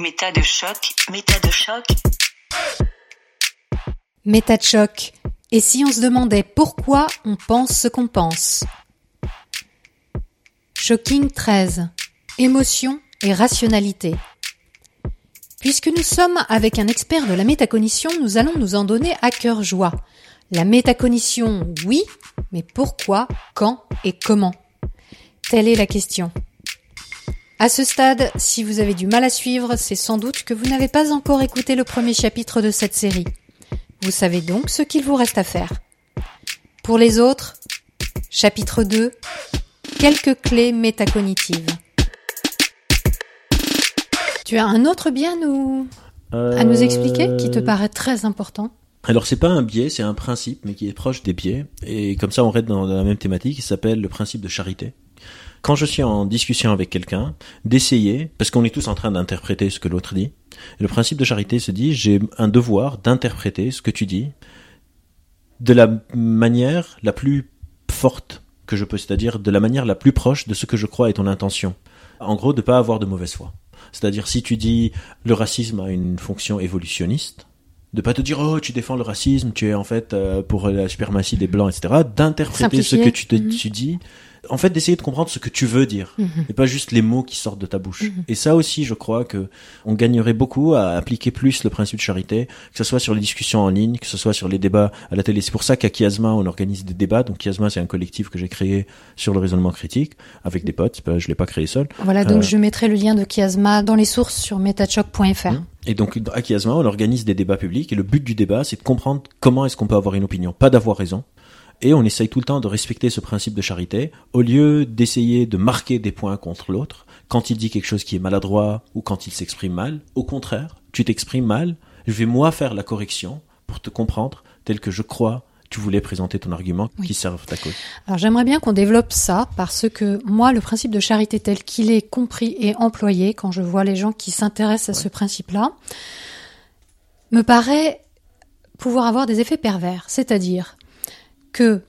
Méta de choc, méta de choc. Méta de choc. Et si on se demandait pourquoi on pense ce qu'on pense? Shocking 13. Émotion et rationalité. Puisque nous sommes avec un expert de la métacognition, nous allons nous en donner à cœur joie. La métacognition, oui, mais pourquoi, quand et comment? Telle est la question. À ce stade, si vous avez du mal à suivre, c'est sans doute que vous n'avez pas encore écouté le premier chapitre de cette série. Vous savez donc ce qu'il vous reste à faire. Pour les autres, chapitre 2, quelques clés métacognitives. Tu as un autre bien nous, à nous expliquer qui te paraît très important? alors c'est pas un biais, c'est un principe, mais qui est proche des biais. Et comme ça, on reste dans la même thématique. Il s'appelle le principe de charité quand je suis en discussion avec quelqu'un, d'essayer, parce qu'on est tous en train d'interpréter ce que l'autre dit. le principe de charité se dit, j'ai un devoir d'interpréter ce que tu dis de la manière la plus forte que je peux, c'est-à-dire de la manière la plus proche de ce que je crois est ton intention. En gros, de pas avoir de mauvaise foi. C'est-à-dire si tu dis le racisme a une fonction évolutionniste, de pas te dire oh tu défends le racisme, tu es en fait euh, pour la suprématie des blancs, etc. D'interpréter ce que tu, te, mhm. tu dis en fait d'essayer de comprendre ce que tu veux dire mhm. et pas juste les mots qui sortent de ta bouche. Mhm. Et ça aussi, je crois que on gagnerait beaucoup à appliquer plus le principe de charité, que ce soit sur les discussions en ligne, que ce soit sur les débats à la télé. C'est pour ça qu'à Chiasma, on organise des débats. Donc Chiasma, c'est un collectif que j'ai créé sur le raisonnement critique avec des potes. Pas, je l'ai pas créé seul. Voilà, donc euh, je mettrai le lien de Chiasma dans les sources sur metachoc.fr. Hum. Et donc à Chiasma, on organise des débats publics et le but du débat, c'est de comprendre comment est-ce qu'on peut avoir une opinion, pas d'avoir raison, et on essaye tout le temps de respecter ce principe de charité, au lieu d'essayer de marquer des points contre l'autre, quand il dit quelque chose qui est maladroit ou quand il s'exprime mal. Au contraire, tu t'exprimes mal, je vais moi faire la correction pour te comprendre tel que je crois tu voulais présenter ton argument qui serve ta cause. Alors j'aimerais bien qu'on développe ça parce que moi le principe de charité tel qu'il est compris et employé quand je vois les gens qui s'intéressent à ce principe-là me paraît pouvoir avoir des effets pervers, c'est-à-dire que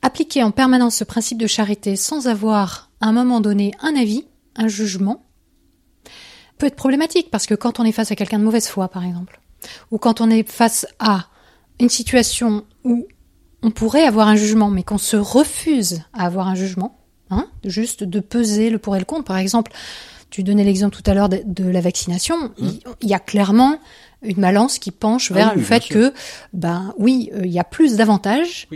appliquer en permanence ce principe de charité sans avoir à un moment donné un avis, un jugement, peut être problématique parce que quand on est face à quelqu'un de mauvaise foi, par exemple, ou quand on est face à une situation où on pourrait avoir un jugement, mais qu'on se refuse à avoir un jugement, hein, juste de peser le pour et le contre. Par exemple, tu donnais l'exemple tout à l'heure de, la vaccination. Mmh. Il, y a clairement une balance qui penche vers ah le fait que, ben oui, euh, il y a plus d'avantages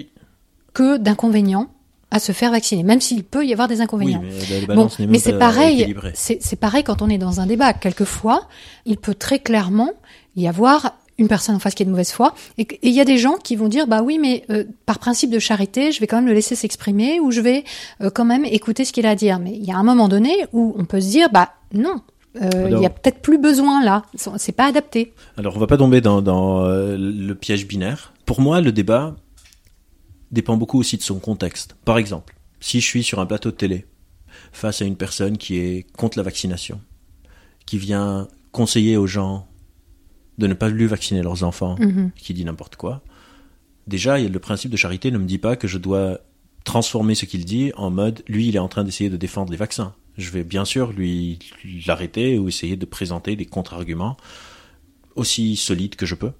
que d'inconvénients à se faire vacciner, même s'il peut y avoir des inconvénients. mais, c'est pareil, c'est pareil quand on est dans un débat. Quelquefois, il peut très clairement y avoir une personne en face qui est de mauvaise foi, et il y a des gens qui vont dire bah oui, mais euh, par principe de charité, je vais quand même le laisser s'exprimer ou je vais euh, quand même écouter ce qu'il a à dire. Mais il y a un moment donné où on peut se dire bah non, euh, il y a peut-être plus besoin là, c'est pas adapté. Alors on va pas tomber dans, dans euh, le piège binaire. Pour moi, le débat dépend beaucoup aussi de son contexte. Par exemple, si je suis sur un plateau de télé face à une personne qui est contre la vaccination, qui vient conseiller aux gens de ne pas lui vacciner leurs enfants, mhm. qui dit n'importe quoi, déjà le principe de charité ne me dit pas que je dois transformer ce qu'il dit en mode lui il est en train d'essayer de défendre les vaccins je vais bien sûr lui l'arrêter ou essayer de présenter des contre-arguments aussi solides que je peux.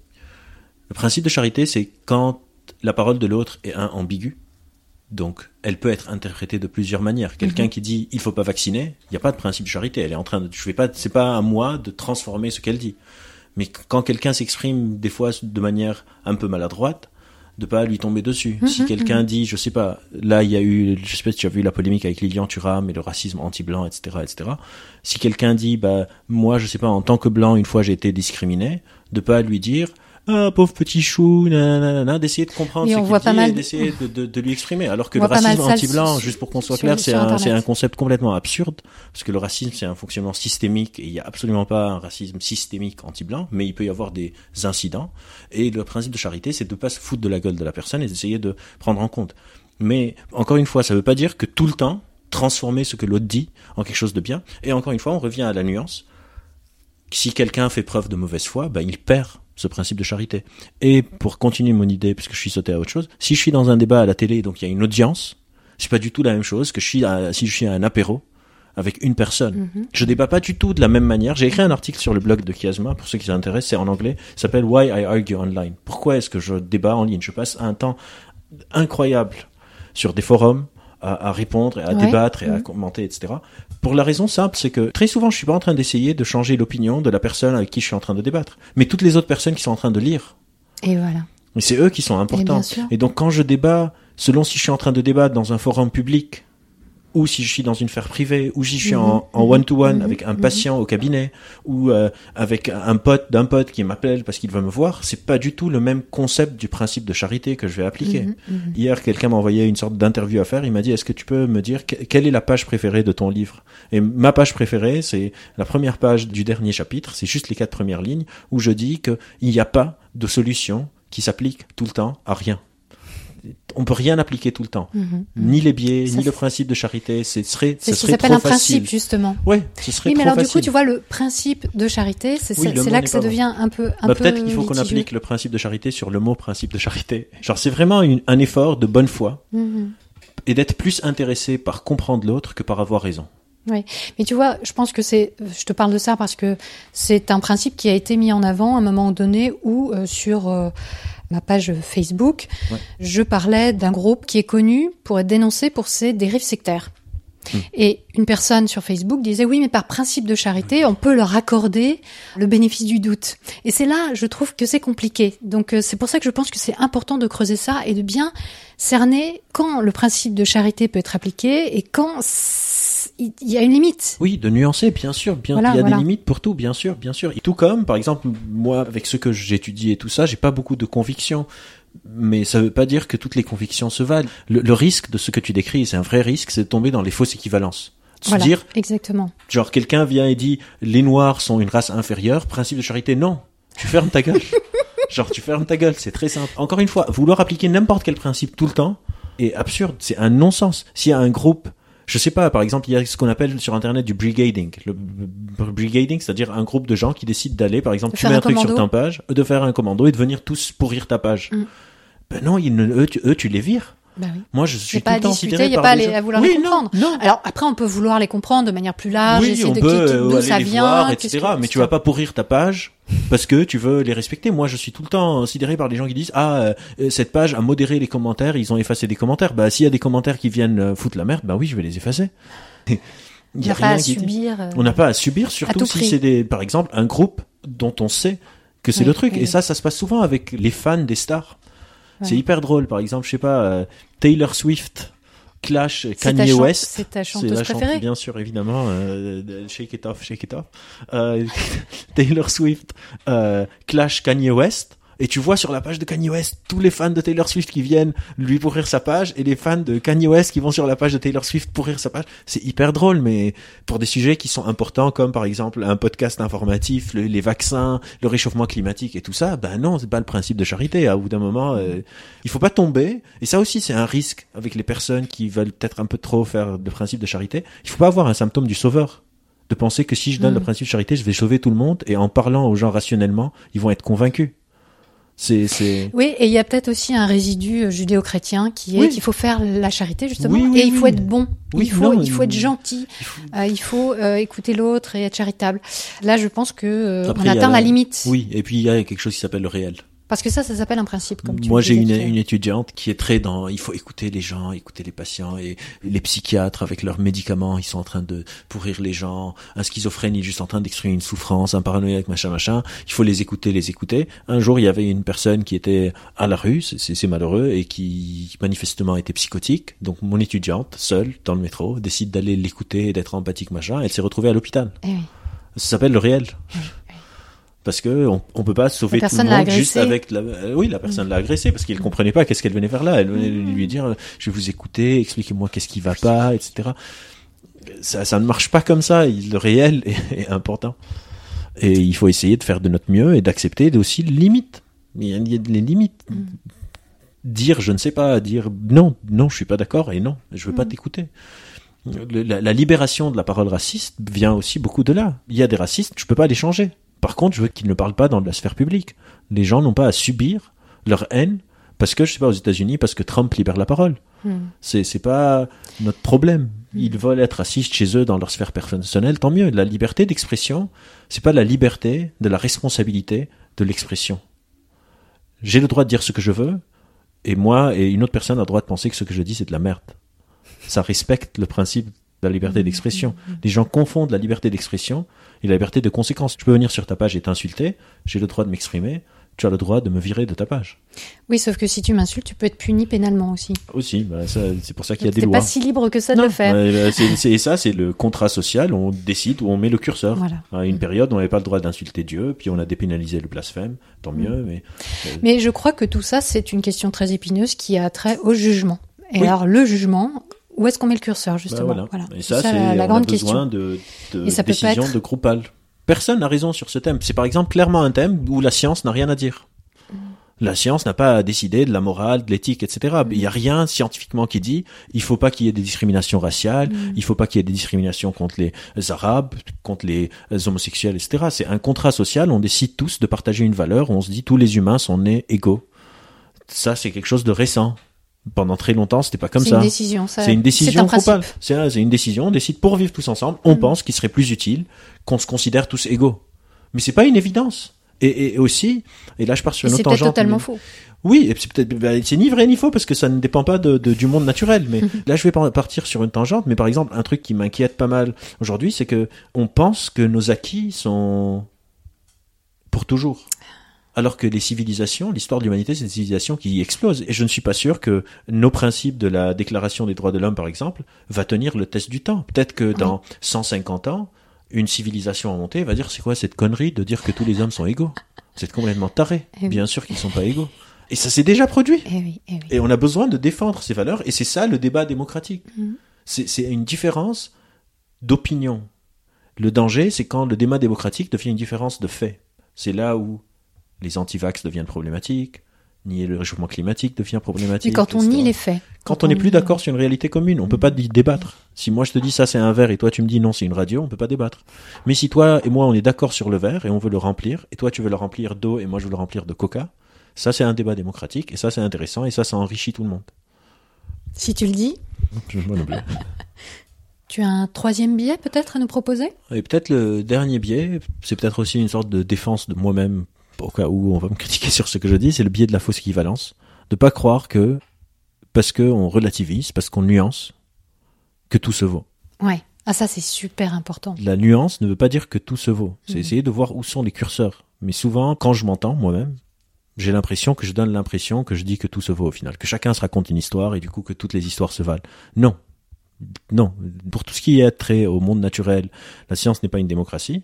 Le principe de charité, c'est quand la parole de l'autre est un ambiguë, donc elle peut être interprétée de plusieurs manières. Quelqu'un mhm. qui dit il faut pas vacciner, il n'y a pas de principe de charité. Elle est en train de, je vais pas, c'est pas à moi de transformer ce qu'elle dit. Mais quand quelqu'un s'exprime des fois de manière un peu maladroite, de pas lui tomber dessus. Mhm, si quelqu'un mhm. dit, je sais pas, là il y a eu, je sais pas si tu as vu la polémique avec Lilian Thuram et le racisme anti-blanc, etc., etc. Si quelqu'un dit, bah moi je sais pas, en tant que blanc une fois j'ai été discriminé, de pas lui dire, ah pauvre petit chou, d'essayer de comprendre ce qu'il dit et d'essayer de, de, lui exprimer. Alors que le racisme anti-blanc, juste pour qu'on soit clair, c'est un, un, concept complètement absurde, parce que le racisme c'est un fonctionnement systémique et il n'y a absolument pas un racisme systémique anti-blanc, mais il peut y avoir des incidents. Et le principe de charité, c'est de pas se foutre de la gueule de la personne et d'essayer de prendre en compte. Mais encore une fois, ça ne veut pas dire que tout le temps transformer ce que l'autre dit en quelque chose de bien. Et encore une fois, on revient à la nuance. Si quelqu'un fait preuve de mauvaise foi, ben il perd ce principe de charité. Et pour continuer mon idée, puisque je suis sauté à autre chose, si je suis dans un débat à la télé, donc il y a une audience, c'est pas du tout la même chose que je suis si je suis à un apéro avec une personne. Mhm. Je débat pas du tout de la même manière. J'ai écrit un article sur le blog de Chiasma, pour ceux qui s'intéressent, c'est en anglais, s'appelle Why I Argue Online. Pourquoi est-ce que je débat en ligne? Je passe un temps incroyable sur des forums à, à répondre, et à Ouais. débattre et à Mhm. commenter, etc. Pour la raison simple, c'est que très souvent, je suis pas en train d'essayer de changer l'opinion de la personne avec qui je suis en train de débattre, mais toutes les autres personnes qui sont en train de lire. Et voilà. Mais c'est eux qui sont importants. bien sûr. Et donc quand je débat, selon si je suis en train de débattre dans un forum public, ou si je suis dans une sphère privée, ou si je suis en- Mhm, en one-to-one mhm, avec un mhm. patient au cabinet, ou euh, avec un pote d'un pote qui m'appelle parce qu'il veut me voir, c'est pas du tout le même concept du principe de charité que je vais appliquer. Hier, quelqu'un m'a envoyé une sorte d'interview à faire. Il m'a dit Est-ce que tu peux me dire que- quelle est la page préférée de ton livre? Et ma page préférée, c'est la première page du dernier chapitre. C'est juste les quatre premières lignes où je dis qu'il n'y a pas de solution qui s'applique tout le temps à rien. On peut rien appliquer tout le temps. Mhm. Ni les biais, Ça, ni le c'est- principe de charité. Ce serait, C'est ce serait s'appelle un facile. principe, justement. Ouais, ce serait Oui, mais trop alors du coup, tu vois, le principe de charité, c'est Oui, c'est- c'est là que ça devient un peu un Bah, peu peut-être qu'il faut qu'on applique le principe de charité sur le mot principe de charité. Genre, c'est vraiment une- un effort de bonne foi Mhm. et d'être plus intéressé par comprendre l'autre que par avoir raison. Mais tu vois, je pense que c'est, je te parle de ça parce que c'est un principe qui a été mis en avant à un moment donné où euh, sur euh, ma page Facebook, Ouais. je parlais d'un groupe qui est connu pour être dénoncé pour ses dérives sectaires. Hmm. Et une personne sur Facebook disait oui, mais par principe de charité, on peut leur accorder le bénéfice du doute. Et c'est là, je trouve que c'est compliqué. Donc euh, c'est pour ça que je pense que c'est important de creuser ça et de bien cerner quand le principe de charité peut être appliqué et quand il y a une limite. Oui, de nuancer, bien sûr. Bien, Voilà, il y a voilà. des limites pour tout, bien sûr, bien sûr. Et tout comme, par exemple, moi, avec ce que j'étudie et tout ça, j'ai pas beaucoup de convictions. Mais ça veut pas dire que toutes les convictions se valent. Le, le risque de ce que tu décris, c'est un vrai risque, c'est de tomber dans les fausses équivalences. De Voilà, se dire, exactement. genre, quelqu'un vient et dit, les noirs sont une race inférieure, principe de charité, non. Tu fermes ta gueule. genre, tu fermes ta gueule, c'est très simple. Encore une fois, vouloir appliquer n'importe quel principe tout le temps est absurde, c'est un non-sens. S'il y a un groupe, je sais pas, par exemple, il y a ce qu'on appelle sur Internet du brigading. Le brigading, c'est-à-dire un groupe de gens qui décident d'aller, par exemple, De tu mets un un truc sur ta page, de faire un commando et de venir tous pourrir ta page. Mm. Ben non, ils ne, eux, tu, eux, tu les vires. Bah oui. Moi, je suis pas tout à le temps discuter, sidéré il n'y a par pas à, des les- gens- à vouloir Oui, les non, comprendre. non. Alors après, on peut vouloir les comprendre de manière plus large, Oui, essayer on de peut euh, d'où aller ça les vient, voir, etc. que- Mais tu vas pas pourrir ta page parce que tu veux les respecter. Moi, je suis tout le temps sidéré par les gens qui disent ah euh, cette page a modéré les commentaires, ils ont effacé des commentaires. Bah s'il y a des commentaires qui viennent euh, foutre la merde, bah oui, je vais les effacer. Il y a a pas à dit. subir. euh, On n'a pas à subir, surtout tout si c'est des, par exemple, un groupe dont on sait que c'est Oui, le truc. oui, Et ça, ça se passe souvent avec les fans des stars. C'est hyper drôle. Par exemple, je sais pas, euh, Taylor Swift, Clash, Kanye West. C'est ta chanteuse la préférée. bien sûr, évidemment. euh, shake it off, shake it off. Euh, Taylor Swift, Clash, Kanye West. Et tu vois sur la page de Kanye West tous les fans de Taylor Swift qui viennent lui pourrir sa page et les fans de Kanye West qui vont sur la page de Taylor Swift pourrir sa page. C'est hyper drôle, mais pour des sujets qui sont importants comme par exemple un podcast informatif, le- les vaccins, le réchauffement climatique et tout ça, ben non, c'est pas le principe de charité. À bout d'un moment, euh, il faut pas tomber. Et ça aussi, c'est un risque avec les personnes qui veulent peut-être un peu trop faire le principe de charité. Il faut pas avoir un symptôme du sauveur. De penser que si je donne le principe de charité, je vais sauver tout le monde et en parlant aux gens rationnellement, ils vont être convaincus. C'est, c'est, Oui, et il y a peut-être aussi un résidu euh, judéo-chrétien qui est Oui. qu'il faut faire la charité justement, Oui, oui, et il faut être bon, Oui, il faut, non, il faut être il- gentil, il faut- euh, il faut euh, écouter l'autre et être charitable. Là, je pense que euh, Après, on atteint la... la- limite, oui. Et puis il y a quelque chose qui s'appelle le réel. Parce que ça, ça s'appelle un principe. Comme tu Moi, j'ai une, étudiante qui est très dans, il faut écouter les gens, écouter les patients et les psychiatres avec leurs médicaments, ils sont en train de pourrir les gens. Un schizophrène, il est juste en train d'exprimer une souffrance, un paranoïaque, machin, machin. Il faut les écouter, les écouter. Un jour, il y avait une personne qui était à la rue, c'est- malheureux, et qui manifestement était psychotique. Donc, mon étudiante, seule, dans le métro, décide d'aller l'écouter et d'être empathique, machin. Elle s'est retrouvée à l'hôpital. Eh oui. Ça s'appelle le réel. Parce que on, on peut pas sauver tout le monde juste avec la, euh, oui, la personne l'a agressé parce qu'il comprenait pas qu'est-ce qu'elle venait faire là. Elle venait lui dire, euh, je vais vous écouter, expliquez-moi qu'est-ce qui va pas, etc. Ça, ça ne marche pas comme ça. Le réel est, est important. Et il faut essayer de faire de notre mieux et d'accepter aussi les limites. Il y a, les limites. Dire je ne sais pas, dire non, non, je suis pas d'accord et non, je veux pas t'écouter. Le- La, la libération de la parole raciste vient aussi beaucoup de là. Il y a des racistes, je peux pas les changer. Par contre, je veux qu'ils ne parlent pas dans la sphère publique. Les gens n'ont pas à subir leur haine parce que, je sais pas, aux États-Unis, parce que Trump libère la parole. Hmm. C'est c'est pas notre problème. Ils veulent être assis chez eux dans leur sphère personnelle, tant mieux. La liberté d'expression, c'est pas la liberté de la responsabilité de l'expression. J'ai le droit de dire ce que je veux, et moi et une autre personne a le droit de penser que ce que je dis c'est de la merde. Ça respecte le principe de la liberté d'expression. Les gens confondent la liberté d'expression et la liberté de conséquence. Je peux venir sur ta page et t'insulter, j'ai le droit de m'exprimer, tu as le droit de me virer de ta page. Oui, sauf que si tu m'insultes, tu peux être puni pénalement aussi. Aussi, bah, c'est pour ça qu'il y a Donc, des lois. pas si libre que ça de Non, le faire. bah, c'est- c'est- et ça, c'est le contrat social. On décide où on met le curseur. Voilà. À une période, on n'avait pas le droit d'insulter Dieu, puis on a dépénalisé le blasphème. Tant Mm. mieux, mais Mais je crois que tout ça, c'est une question très épineuse qui a trait au jugement. Et Oui. alors, le jugement, où est-ce qu'on met le curseur, bah, justement voilà. Et ça, c'est la, la on grande a besoin question. de, de Et ça peut pas décision être- de groupal. Personne n'a raison sur ce thème. C'est par exemple clairement un thème où la science n'a rien à dire. Mm. La science n'a pas à décider de la morale, de l'éthique, etc. Mm. Il n'y a rien scientifiquement qui dit il faut pas qu'il y ait des discriminations raciales, Mm. il faut pas qu'il y ait des discriminations contre les arabes, contre les homosexuels, etc. C'est un contrat social. On décide tous de partager une valeur. On se dit tous les humains sont nés égaux. Ça, c'est quelque chose de récent. Pendant très longtemps, c'était pas comme C'est ça. une décision. ça- C'est une décision. C'est un- c'est une décision. On décide pour vivre tous ensemble. On Mm. pense qu'il serait plus utile qu'on se considère tous égaux. Mais c'est pas une évidence. Et, et- aussi, et là je pars sur une c'est autre peut-être tangente. totalement mais- faux. Oui, et c'est peut-être, bah, c'est ni vrai ni faux parce que ça ne dépend pas de, de- du monde naturel. Mais là, je vais par- partir sur une tangente. Mais par exemple, un truc qui m'inquiète pas mal aujourd'hui, c'est que on pense que nos acquis sont pour toujours. Alors que les civilisations, l'histoire de l'humanité, c'est une civilisation qui explose. Et je ne suis pas sûr que nos principes de la Déclaration des droits de l'homme, par exemple, va tenir le test du temps. Peut-être que dans 150 ans, une civilisation en montée va dire c'est quoi cette connerie de dire que tous les hommes sont égaux? C'est complètement taré. Eh. Bien sûr qu'ils sont pas égaux. Et ça s'est déjà produit. Eh oui, eh oui. Et on a besoin de défendre ces valeurs, et c'est ça le débat démocratique. C'est c'est une différence d'opinion. Le danger, c'est quand le débat démocratique devient une différence de fait. C'est là où les antivax deviennent problématiques, nier le réchauffement climatique devient problématique. Mais quand on etc. nie les faits. Quand on n'est plus d'accord sur une réalité commune, on peut pas débattre. Si moi je te dis ça c'est un verre et toi tu me dis non c'est une radio, on peut pas débattre. Mais si toi et moi on est d'accord sur le verre et on veut le remplir, et toi tu veux le remplir d'eau et moi je veux le remplir de coca, ça c'est un débat démocratique et ça c'est intéressant et ça ça enrichit tout le monde. Si tu le dis, tu as un troisième billet peut-être à nous proposer? Et peut-être le dernier biais, c'est peut-être aussi une sorte de défense de moi-même, au cas où on va me critiquer sur ce que je dis, c'est le biais de la fausse équivalence. De pas croire que, parce qu'on relativise, parce qu'on nuance, que tout se vaut. Ouais. Ah ça c'est super important. La nuance ne veut pas dire que tout se vaut. C'est Mhm. essayer de voir où sont les curseurs. Mais souvent, quand je m'entends moi-même, j'ai l'impression que je donne l'impression que je dis que tout se vaut au final, que chacun se raconte une histoire et du coup que toutes les histoires se valent. Non. Non. Pour tout ce qui est trait au monde naturel, la science n'est pas une démocratie.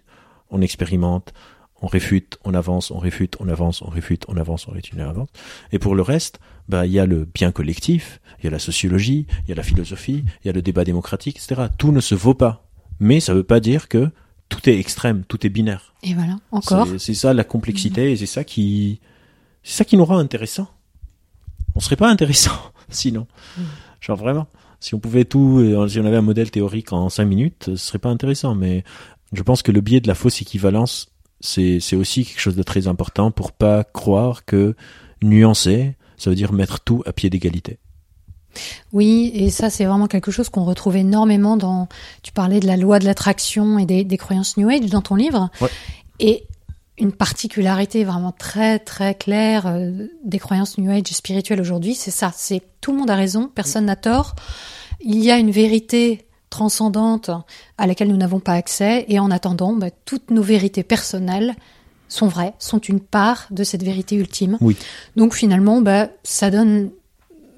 On expérimente, on réfute, on avance, on réfute, on avance, on réfute, on avance, on réfute, on avance. Et pour le reste, bah, il y a le bien collectif, il y a la sociologie, il y a la philosophie, il y a le débat démocratique, etc. Tout ne se vaut pas. Mais ça veut pas dire que tout est extrême, tout est binaire. Et voilà, encore. C'est- ça la complexité et c'est ça qui, c'est ça qui nous rend intéressant. On serait pas intéressant sinon. Genre vraiment. Si on pouvait tout, euh, si on avait un modèle théorique en cinq minutes, ce serait pas intéressant. Mais je pense que le biais de la fausse équivalence, c'est aussi quelque chose de très important pour pas croire que nuancer, ça veut dire mettre tout à pied d'égalité. Oui, et ça c'est vraiment quelque chose qu'on retrouve énormément dans. Tu parlais de la loi de l'attraction et des, des croyances New Age dans ton livre. Ouais. Et une particularité vraiment très très claire euh, des croyances New Age spirituelles aujourd'hui, c'est ça. C'est tout le monde a raison, personne n'a tort. Il y a une vérité transcendante à laquelle nous n'avons pas accès, et en attendant, bah, toutes nos vérités personnelles sont vraies, sont une part de cette vérité ultime. Oui. Donc finalement, bah, ça donne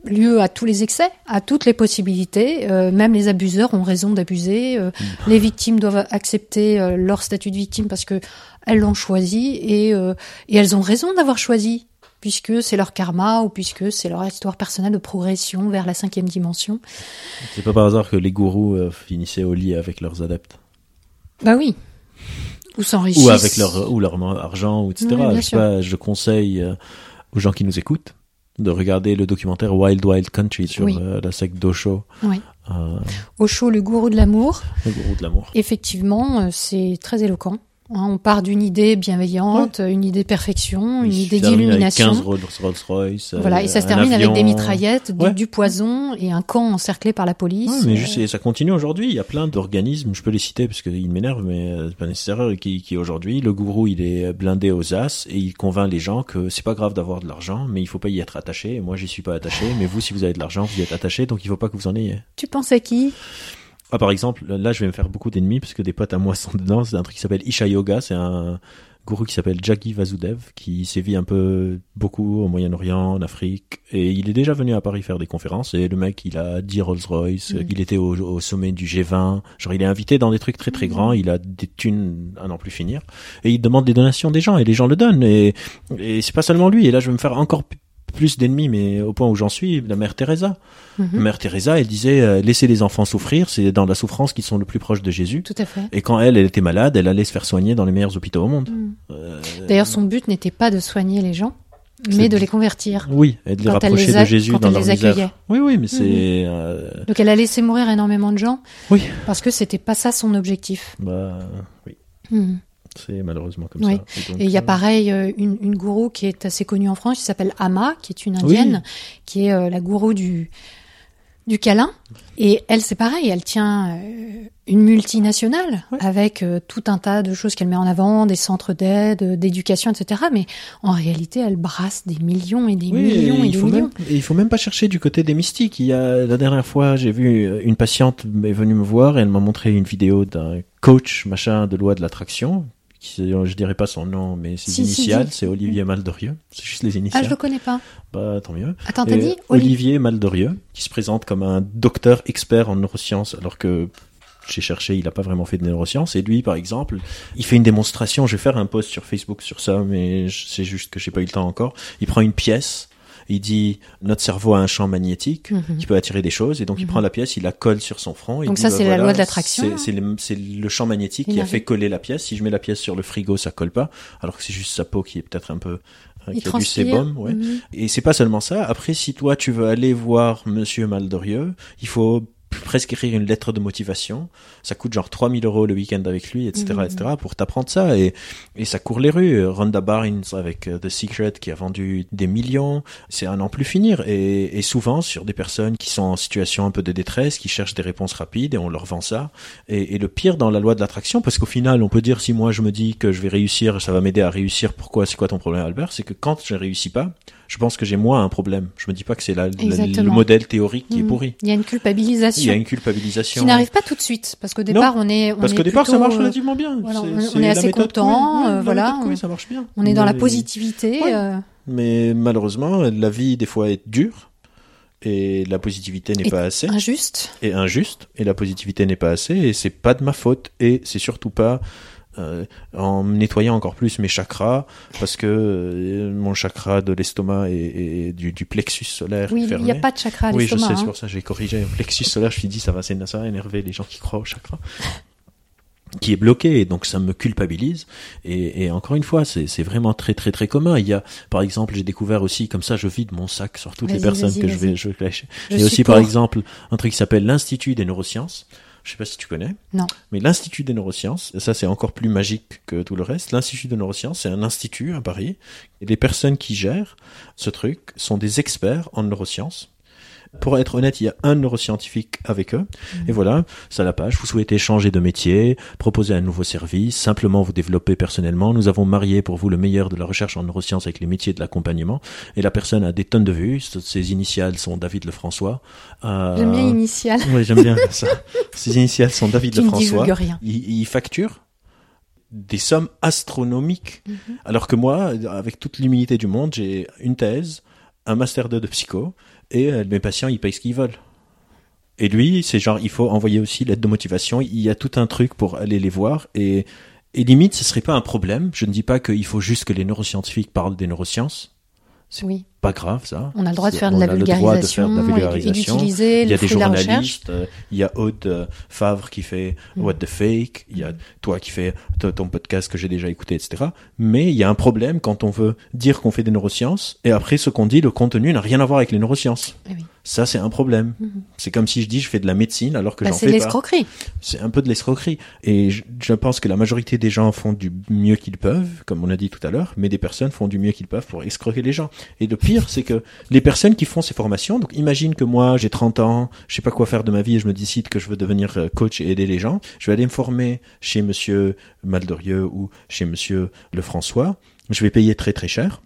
lieu à tous les excès, à toutes les possibilités. Euh, même les abuseurs ont raison d'abuser. Euh, Les victimes doivent accepter euh, leur statut de victime parce que elles l'ont choisi et, euh, et elles ont raison d'avoir choisi puisque c'est leur karma ou puisque c'est leur histoire personnelle de progression vers la cinquième dimension. C'est pas par hasard que les gourous euh, finissaient au lit avec leurs adeptes. Bah oui. Ou s'enrichissent. ou avec leur ou leur argent ou etc. Je, sais sûr. pas, je conseille euh, aux gens qui nous écoutent de regarder le documentaire Wild Wild Country sur Oui. euh, la secte d'Osho, Oui. Osho, le gourou de l'amour, le gourou de l'amour. effectivement, c'est très éloquent. Hein, on part d'une idée bienveillante, une idée perfection, une idée d'illumination. 15 Rolls, Rolls Royce. Voilà, euh, et ça se termine avec des mitraillettes, du, Ouais. du poison et un camp encerclé par la police. Ouais, mais Euh, juste, et ça continue aujourd'hui. Il y a plein d'organismes, je peux les citer parce qu'ils m'énervent, mais euh, c'est pas nécessaire. Qui, qui aujourd'hui, le gourou, il est blindé aux as et il convainc les gens que c'est pas grave d'avoir de l'argent, mais il faut pas y être attaché. Moi, j'y suis pas attaché. Mais vous, si vous avez de l'argent, vous y êtes attaché, donc il faut pas que vous en ayez. Tu penses à qui? Ah, par exemple, là, je vais me faire beaucoup d'ennemis parce que des potes à moi sont dedans. C'est un truc qui s'appelle Isha Yoga. C'est un gourou qui s'appelle Jaggi Vasudev, qui sévit un peu beaucoup au Moyen-Orient, en Afrique. Et il est déjà venu à Paris faire des conférences. Et le mec, il a 10 Rolls-Royce. Mm. Il était au, au sommet du G20. Genre, il est invité dans des trucs très très grands. Il a des thunes à n'en plus finir. Et il demande des donations des gens. Et les gens le donnent. Et, et c'est pas seulement lui. Et là, je vais me faire encore plus d'ennemis, mais au point où j'en suis, la mère Teresa. Mhm. Mère Teresa, elle disait euh, laissez les enfants souffrir, c'est dans la souffrance qu'ils sont le plus proches de Jésus. Tout à fait. Et quand elle, elle était malade, elle allait se faire soigner dans les meilleurs hôpitaux au monde. Mhm. Euh, D'ailleurs, son but n'était pas de soigner les gens, mais de les convertir. oui, et de les rapprocher les a- de Jésus quand dans elle leur les misère. Oui, oui, mais c'est euh, Donc elle a laissé mourir énormément de gens oui, parce que c'était pas ça son objectif. bah oui, Mhm. C'est malheureusement comme Oui. ça. donc, Et il y a euh, pareil euh, une, une gourou qui est assez connue en France, qui s'appelle Ama, qui est une indienne, qui est euh, la gourou du du câlin. Et elle, c'est pareil, elle tient une multinationale avec tout un tas de choses qu'elle met en avant, des centres d'aide, d'éducation, etc. Mais en réalité, elle brasse des millions et des Oui, millions et, il des millions. même, et il faut même pas chercher du côté des mystiques. Il y a la dernière fois, j'ai vu une patiente est venue me voir et elle m'a montré une vidéo d'un coach machin de loi de l'attraction. Qui, je dirais pas son nom, mais ses Si, si, initiales, c'est Olivier Maldorieux. C'est juste les Ah, initiales. je le connais pas. Bah, tant mieux. Attends, t'as dit Oli- Olivier Maldorieux, qui se présente comme un docteur expert en neurosciences, alors que j'ai cherché, il n'a pas vraiment fait de neurosciences. Et lui, par exemple, il fait une démonstration. Je vais faire un post sur Facebook sur ça, mais c'est juste que j'ai pas eu le temps encore. Il prend une pièce. Il dit notre cerveau a un champ magnétique Mhm. qui peut attirer des choses et donc il prend la pièce, il la colle sur son front. et il Donc dit, ça, bah c'est la voilà, loi de l'attraction. c'est- le, champ magnétique qui a fait coller la pièce. Si je mets la pièce sur le frigo, ça colle pas, alors que c'est juste sa peau qui est peut-être un peu Il euh, qui a du sébum. Ouais. Mhm. Et c'est pas seulement ça. Après, si toi tu veux aller voir Monsieur Maldorieux, il faut presque écrire une lettre de motivation. Ça coûte genre 3000 euros le week-end avec lui, etc., Mhm. etc., pour t'apprendre ça. Et, et ça court les rues. Rhonda Barnes avec euh, The Secret qui a vendu des millions. C'est un n'en plus finir. Et, et souvent sur des personnes qui sont en situation un peu de détresse, qui cherchent des réponses rapides et on leur vend ça. Et, et le pire dans la loi de l'attraction, parce qu'au final, on peut dire si moi je me dis que je vais réussir, ça va m'aider à réussir. Pourquoi C'est quoi ton problème, Albert? C'est que quand je réussis pas, je pense que j'ai moi un problème. Je me dis pas que c'est la- la- le modèle théorique qui est Mhm. pourri. Il y a une culpabilisation Il y a une culpabilisation. qui n'arrive pas tout de suite parce qu'au départ, on est on Parce qu'au départ, ça marche euh, relativement bien. voilà, C'est- on- est assez content, euh, voilà, méthode on- ça marche bien. On est dans la positivité. Ouais. euh, Mais malheureusement, la vie des fois est dure et la positivité n'est pas assez injuste. et injuste et la positivité n'est pas assez et c'est pas de ma faute et c'est surtout pas euh, en nettoyant encore plus mes chakras parce que euh, mon chakra de l'estomac et, et du, du plexus solaire Oui, il n'y a pas de chakra à oui, je sais, c'est hein. pour ça que j'ai corrigé. Plexus solaire, je me suis dit, ça va, c'est- ça va énerver les gens qui croient au chakra. qui est bloqué, et donc ça me culpabilise. Et, et encore une fois, c'est c'est vraiment très très très commun. Il y a, par exemple, j'ai découvert aussi, comme ça, je vide mon sac sur toutes les personnes que je vais, je. Je Il y a aussi, par exemple, un truc qui s'appelle l'Institut des neurosciences. Je sais pas si tu connais. Non. Mais l'Institut des neurosciences, et ça c'est encore plus magique que tout le reste. L'Institut des neurosciences, c'est un institut à Paris. Et les personnes qui gèrent ce truc sont des experts en neurosciences. Pour être honnête, il y a un neuroscientifique avec eux. Et voilà, à la page. Vous souhaitez changer de métier, proposer un nouveau service, simplement vous développer personnellement. Nous avons marié pour vous le meilleur de la recherche en neurosciences avec les métiers de l'accompagnement. Et la personne a des tonnes de vues. Ses initiales sont David Lefrançois. Euh, J'aime bien initial. Oui, j'aime bien ça. Ses initiales sont David Tu Lefrançois. rien. Il, il facture des sommes astronomiques. Mhm. Alors que moi, avec toute l'humilité du monde, j'ai une thèse, un master 2 de psycho, et euh, mes patients, ils payent ce qu'ils veulent. Et lui, c'est genre, il faut envoyer aussi l'aide de motivation. Il y a tout un truc pour aller les voir. Et, et limite, ce serait pas un problème. Je ne dis pas qu'il faut juste que les neuroscientifiques parlent des neurosciences. Oui. Pas grave ça. On a le droit de C'est- faire de la de vulgarisation de et vulgarisation. Il y a des journalistes, euh, il y a Aude euh, Favre qui fait Mm. What the Fake, il y a toi qui fais ton podcast que j'ai déjà écouté, etc. Mais il y a un problème quand on veut dire qu'on fait des neurosciences et après ce qu'on dit, le contenu n'a rien à voir avec les neurosciences. Eh oui. Ça, c'est un problème. Mhm. C'est comme si je dis je fais de la médecine alors que Bah, j'en c'est fais pas. l'escroquerie. C'est un peu de l'escroquerie. Et je, je pense que la majorité des gens font du mieux qu'ils peuvent, comme on a dit tout à l'heure, mais des personnes font du mieux qu'ils peuvent pour escroquer les gens. Et pire, c'est que les personnes qui font ces formations, donc imagine que moi, j'ai 30 ans, je sais pas quoi faire de ma vie et je me décide que je veux devenir euh, coach et aider les gens. Je vais aller me former chez monsieur Maldorieux ou chez monsieur Lefrançois. Je vais payer très très cher.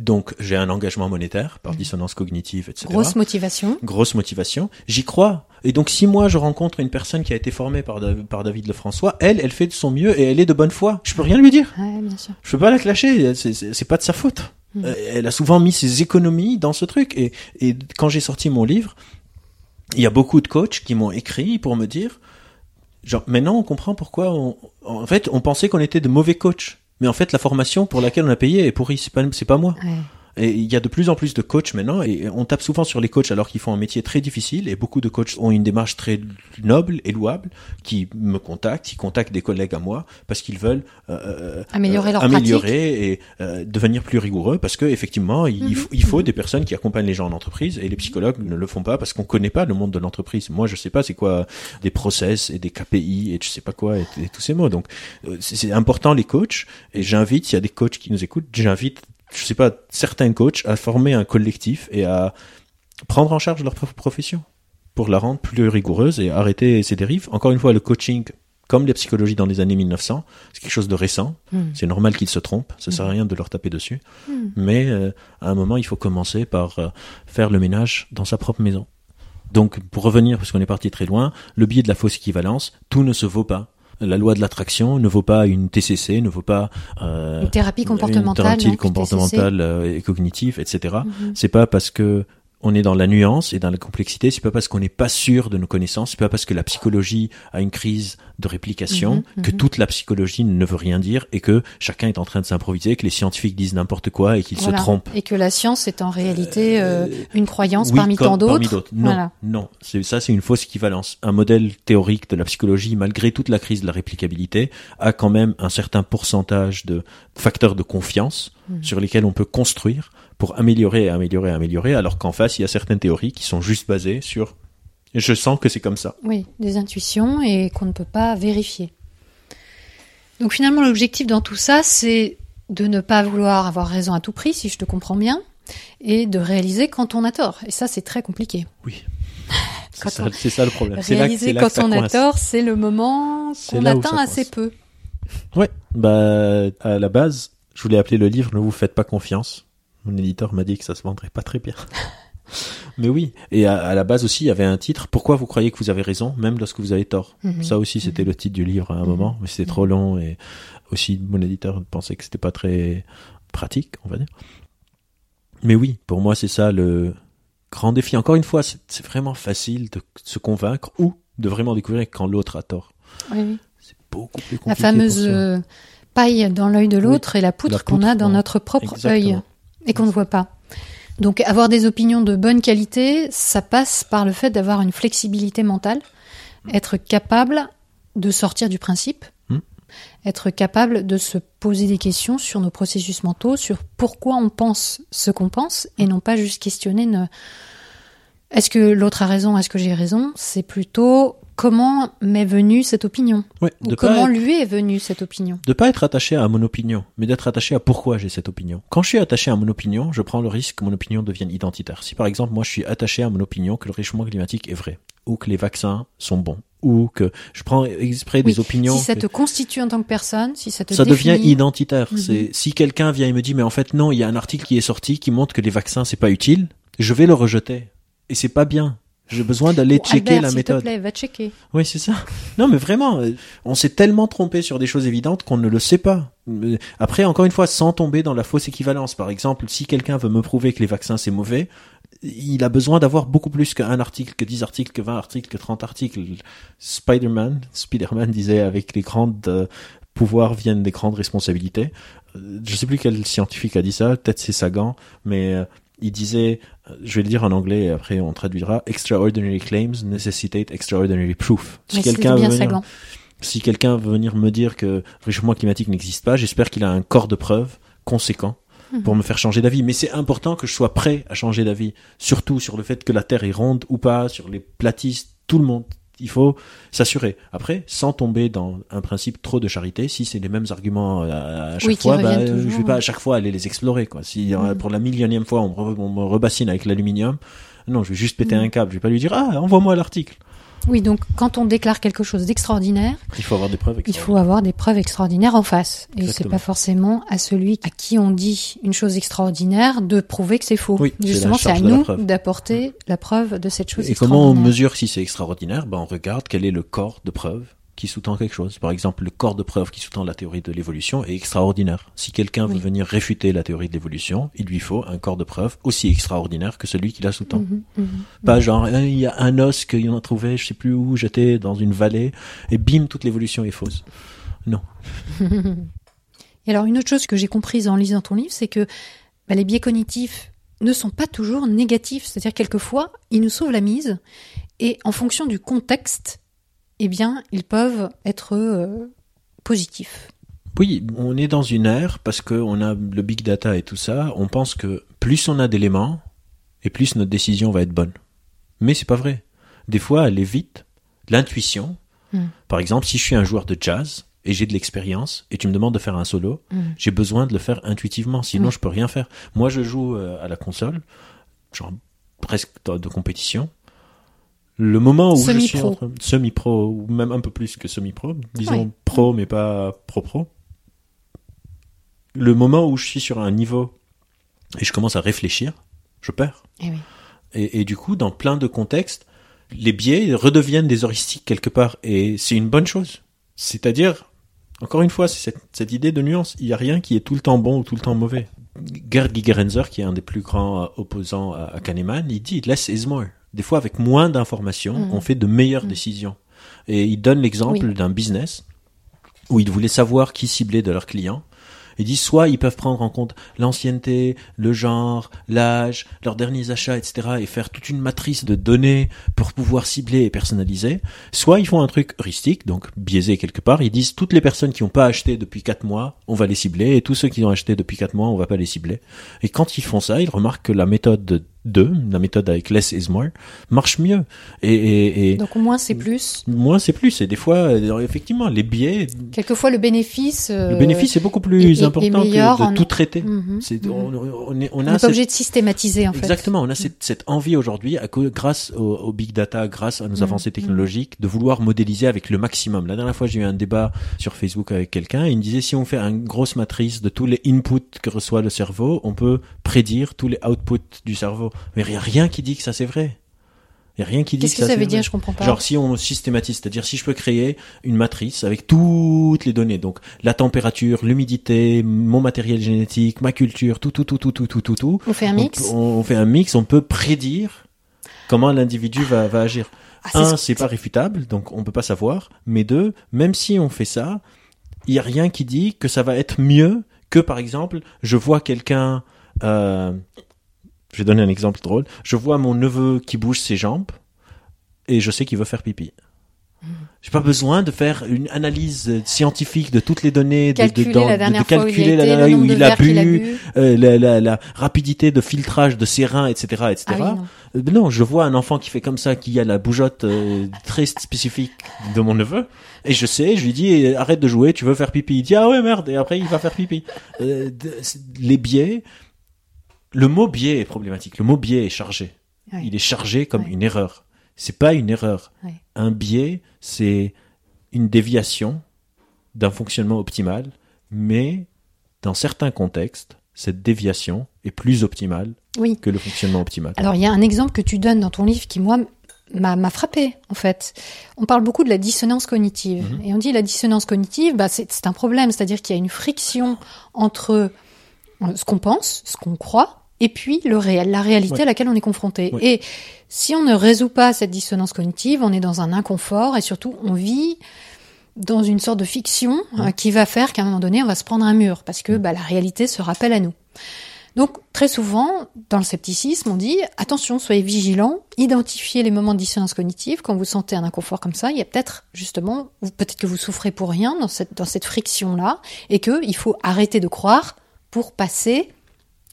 Donc, j'ai un engagement monétaire par dissonance cognitive, etc Grosse motivation. grosse motivation. J'y crois. Et donc, si moi je rencontre une personne qui a été formée par, par David Lefrançois, elle, elle fait de son mieux et elle est de bonne foi. Je peux rien lui dire. Ouais, bien sûr. Je peux pas la clasher. C'est pas de sa faute. Mm. Euh, Elle a souvent mis ses économies dans ce truc. Et, et quand j'ai sorti mon livre, il y a beaucoup de coachs qui m'ont écrit pour me dire, genre, maintenant on comprend pourquoi on, en fait, on pensait qu'on était de mauvais coachs. Mais en fait, la formation pour laquelle on a payé est pourrie. C'est pas, c'est pas moi. Ouais. Et il y a de plus en plus de coachs maintenant, et on tape souvent sur les coachs alors qu'ils font un métier très difficile, et beaucoup de coachs ont une démarche très noble et louable, qui me contactent, qui contactent des collègues à moi, parce qu'ils veulent euh, Améliorer euh, leur améliorer et euh, devenir plus rigoureux, parce que effectivement, il, Mhm. faut- il faut des personnes qui accompagnent les gens en entreprise, et les psychologues ne le font pas parce qu'on connaît pas le monde de l'entreprise. Moi, je sais pas c'est quoi des process et des KPI et je sais pas quoi et, et tous ces mots. Donc, euh, c'est important les coachs, et j'invite, s'il y a des coachs qui nous écoutent, j'invite je sais pas, certains coachs à former un collectif et à prendre en charge leur propre profession pour la rendre plus rigoureuse et arrêter ces dérives. Encore une fois, le coaching, comme la psychologie dans les années 1900, c'est quelque chose de récent. Mm. C'est normal qu'ils se trompent. Ça sert à rien de leur taper dessus. Mm. Mais euh, à un moment, il faut commencer par euh, faire le ménage dans sa propre maison. Donc, pour revenir, parce qu'on est parti très loin, le biais de la fausse équivalence, tout ne se vaut pas. La loi de l'attraction ne vaut pas une TCC, ne vaut pas euh, Une thérapie comportementale. une thérapie comportementale euh, et cognitive, etc. Mhm. C'est pas parce que on est dans la nuance et dans la complexité, c'est pas parce qu'on n'est pas sûr de nos connaissances, c'est pas parce que la psychologie a une crise de réplication Mhm, que mhm. toute la psychologie ne veut rien dire et que chacun est en train de s'improviser, que les scientifiques disent n'importe quoi et qu'ils Voilà. se trompent. Et que la science est en réalité euh, une croyance Oui, parmi tant parmi d'autres. Non, Voilà. non, c'est ça, c'est une fausse équivalence. Un modèle théorique de la psychologie, malgré toute la crise de la réplicabilité, a quand même un certain pourcentage de facteurs de confiance Mhm. sur lesquels on peut construire pour améliorer, améliorer, améliorer, alors qu'en face, il y a certaines théories qui sont juste basées sur je sens que c'est comme ça. Oui, des intuitions et qu'on ne peut pas vérifier. Donc finalement, l'objectif dans tout ça, c'est de ne pas vouloir avoir raison à tout prix, si je te comprends bien, et de réaliser quand on a tort. Et ça, c'est très compliqué. Oui. C'est ça, on- c'est ça le problème. Là, Réaliser là quand on a coince. tort, c'est le moment qu'on atteint assez coince. peu. Ouais, bah à la base, je voulais appeler le livre Ne vous faites pas confiance. Mon éditeur m'a dit que ça se vendrait pas très bien. Mais oui, et à, à la base aussi, il y avait un titre Pourquoi vous croyez que vous avez raison, même lorsque vous avez tort. Mhm. Ça aussi, c'était le titre du livre à un Mhm. moment, mais c'était trop long et aussi mon éditeur pensait que c'était pas très pratique, on va dire. Mais oui, pour moi, c'est ça le grand défi. Encore une fois, c'est vraiment facile de se convaincre ou de vraiment découvrir quand l'autre a tort. Oui, oui. C'est beaucoup plus compliqué. La fameuse euh, paille dans l'œil de l'autre et la poutre, La qu'on a dans ouais. notre propre Exactement. œil et qu'on ne voit pas. Donc avoir des opinions de bonne qualité, ça passe par le fait d'avoir une flexibilité mentale, être capable de sortir du principe, Hmm. être capable de se poser des questions sur nos processus mentaux, sur pourquoi on pense ce qu'on pense, et non pas juste questionner ne- est-ce que l'autre a raison, est-ce que j'ai raison, c'est plutôt comment m'est venue cette opinion, Ouais, ou de comment être- lui est venue cette opinion. de pas être attaché à mon opinion, mais d'être attaché à pourquoi j'ai cette opinion. Quand je suis attaché à mon opinion, je prends le risque que mon opinion devienne identitaire. Si par exemple moi je suis attaché à mon opinion que le réchauffement climatique est vrai, ou que les vaccins sont bons, ou que je prends exprès Oui, des opinions, Si ça te constitue en tant que personne, si ça te ça devient identitaire. Mhm. C'est si quelqu'un vient et me dit mais en fait non, il y a un article qui est sorti qui montre que les vaccins c'est pas utile, je vais le rejeter et c'est pas bien. J'ai besoin d'aller Oh, checker Albert, la s'il méthode. te plaît, va checker. Oui, c'est ça. Non, mais vraiment, euh, on s'est tellement trompé sur des choses évidentes qu'on ne le sait pas. Euh, Après, encore une fois, sans tomber dans la fausse équivalence. Par exemple, si quelqu'un veut me prouver que les vaccins c'est mauvais, il a besoin d'avoir beaucoup plus qu'un article, que 10 articles, que 20 articles, que 30 articles. Spider-Man, Spider-Man disait avec les grandes euh, pouvoirs viennent des grandes responsabilités. Euh, Je sais plus quel scientifique a dit ça, peut-être c'est Sagan, mais euh, il disait, euh, je vais le dire en anglais et après on traduira, extraordinary claims necessitate extraordinary proof. Si quelqu'un veut venir- si quelqu'un veut venir me dire que le réchauffement climatique n'existe pas, j'espère qu'il a un corps de preuves conséquent Mhm. pour me faire changer d'avis. Mais c'est important que je sois prêt à changer d'avis, surtout sur le fait que la Terre est ronde ou pas, sur les platistes, tout le monde. Il faut s'assurer. Après, sans tomber dans un principe trop de charité, si c'est les mêmes arguments euh, à chaque Oui, fois, bah, euh, je toujours, vais pas à chaque fois aller les explorer. Quoi. Si euh, Mhm. pour la millionième fois on me, re- on me rebassine avec l'aluminium, non, je vais juste péter Mhm. un câble. Je vais pas lui dire ah envoie-moi l'article. Oui, donc quand on déclare quelque chose d'extraordinaire, Il faut avoir des preuves. il faut avoir des preuves extraordinaires en face. Et c'est pas forcément à celui à qui on dit une chose extraordinaire de prouver que c'est faux. Oui, Justement, c'est à nous d'apporter la preuve de cette chose Et comment on mesure si c'est extraordinaire? Ben, On regarde quel est le corps de preuve qui sous-tend quelque chose. Par exemple, le corps de preuve qui sous-tend la théorie de l'évolution est extraordinaire. Si quelqu'un veut venir réfuter la théorie de l'évolution, il lui faut un corps de preuve aussi extraordinaire que celui qui la sous-tend. Mhm, mhm. Pas genre, hein, il y a un os qu'il en a trouvé, je sais plus où, j'étais dans une vallée, et bim, toute l'évolution est fausse. Non. Et alors, une autre chose que j'ai comprise en lisant ton livre, c'est que bah, les biais cognitifs ne sont pas toujours négatifs. C'est-à-dire, quelquefois, ils nous sauvent la mise. Et en fonction du contexte, eh bien, ils peuvent être euh, positifs. Oui, on est dans une ère, parce qu'on a le big data et tout ça, on pense que plus on a d'éléments, et plus notre décision va être bonne. Mais c'est pas vrai. Des fois, elle est vite. L'intuition, Hmm. par exemple, si je suis un joueur de jazz, et j'ai de l'expérience, et tu me demandes de faire un solo, Mm. j'ai besoin de le faire intuitivement, sinon Oui. je peux rien faire. Moi, je joue euh, à la console, genre presque de compétition. Le moment où je suis Semi-pro. ou même un peu plus que semi-pro, disons pro mais pas pro-pro. Le moment où je suis sur un niveau et je commence à réfléchir, je perds. Eh oui. Et, et du coup, dans plein de contextes, les biais redeviennent des heuristiques quelque part, et c'est une bonne chose. C'est-à-dire, encore une fois, c'est cette, cette idée de nuance. Il n'y a rien qui est tout le temps bon ou tout le temps mauvais. Gerd Gigerenzer, qui est un des plus grands euh, opposants à, à Kahneman, il dit less is more. Des fois, avec moins d'informations, Mhm. on fait de meilleures Mhm. décisions. Et il donne l'exemple Oui. d'un business où ils voulaient savoir qui cibler de leurs clients. Il dit soit ils peuvent prendre en compte l'ancienneté, le genre, l'âge, leurs derniers achats, etc. et faire toute une matrice de données pour pouvoir cibler et personnaliser. Soit ils font un truc heuristique, donc biaisé quelque part. Ils disent toutes les personnes qui n'ont pas acheté depuis quatre mois, on va les cibler, et tous ceux qui ont acheté depuis quatre mois, on va pas les cibler. Et quand ils font ça, ils remarquent que la méthode de 2, la méthode avec less is more, marche mieux. Et, et, et Donc, au moins, c'est plus. moins c'est plus. Et des fois, euh, effectivement, les biais, Quelquefois, le bénéfice. euh, le bénéfice est beaucoup plus est- est important que de en- tout traiter. mhm, C'est, mhm. on, on est, on On a pas cette- obligé de systématiser, en fait. Exactement, on a cette, cette envie aujourd'hui, grâce au, au big data, grâce à nos Mhm, avancées technologiques, de vouloir modéliser avec le maximum. La dernière fois, j'ai eu un débat sur Facebook avec quelqu'un, il me disait si on fait une grosse matrice de tous les inputs que reçoit le cerveau, on peut prédire tous les outputs du cerveau. Mais il n'y a rien qui dit que ça c'est vrai. Il n'y a rien qui dit Qu'est-ce que que ça ça veut dire? Je comprends pas. Genre si on systématise, c'est-à-dire si je peux créer une matrice avec toutes les données, donc la température, l'humidité, mon matériel génétique, ma culture, tout, tout, tout, tout, tout, tout, tout, tout. On fait un mix? On, on fait un mix, on peut prédire comment l'individu va, va agir. Ah, Un, ce- c'est pas réfutable, donc on peut pas savoir. Mais deux, même si on fait ça, il y a rien qui dit que ça va être mieux que par exemple, je vois quelqu'un. Euh, je vais donner un exemple drôle. Je vois mon neveu qui bouge ses jambes et je sais qu'il veut faire pipi. Hmm. J'ai pas besoin de faire une analyse scientifique de toutes les données, de, de, Calculer la de- de fois où il a calculer été, la nombre où de il a bu, euh, la, la, la rapidité de filtrage de ses reins, etc., etc. Ah oui, non. Non, je vois un enfant qui fait comme ça, qui a la bougeotte euh, très spécifique de mon neveu, et je sais, je lui dis arrête de jouer, tu veux faire pipi. Il dit ah ouais merde, et après il va faire pipi. Euh, les biais, le mot biais est problématique. Le mot biais est chargé. Ouais. Il est chargé comme Ouais. une erreur. C'est pas une erreur. Ouais. Un biais, c'est une déviation d'un fonctionnement optimal, mais dans certains contextes, cette déviation est plus optimale Oui. que le fonctionnement optimal. Alors, il y a un exemple que tu donnes dans ton livre qui, moi, m'a frappé, en fait. On parle beaucoup de la dissonance cognitive. Mhm. Et on dit la dissonance cognitive, bah, c'est c'est un problème. C'est-à-dire qu'il y a une friction entre euh, ce qu'on pense, ce qu'on croit, et puis le réel, la réalité Ouais. à laquelle on est confronté. Ouais. Et si on ne résout pas cette dissonance cognitive, on est dans un inconfort et surtout, on vit dans une sorte de fiction euh, qui va faire qu'à un moment donné, on va se prendre un mur parce que bah, la réalité se rappelle à nous. Donc très souvent, dans le scepticisme, on dit attention, soyez vigilants, identifiez les moments de dissonance cognitive. Quand vous sentez un inconfort comme ça, il y a peut-être justement, peut-être que vous souffrez pour rien dans cette, dans cette friction-là, et qu'il faut arrêter de croire pour passer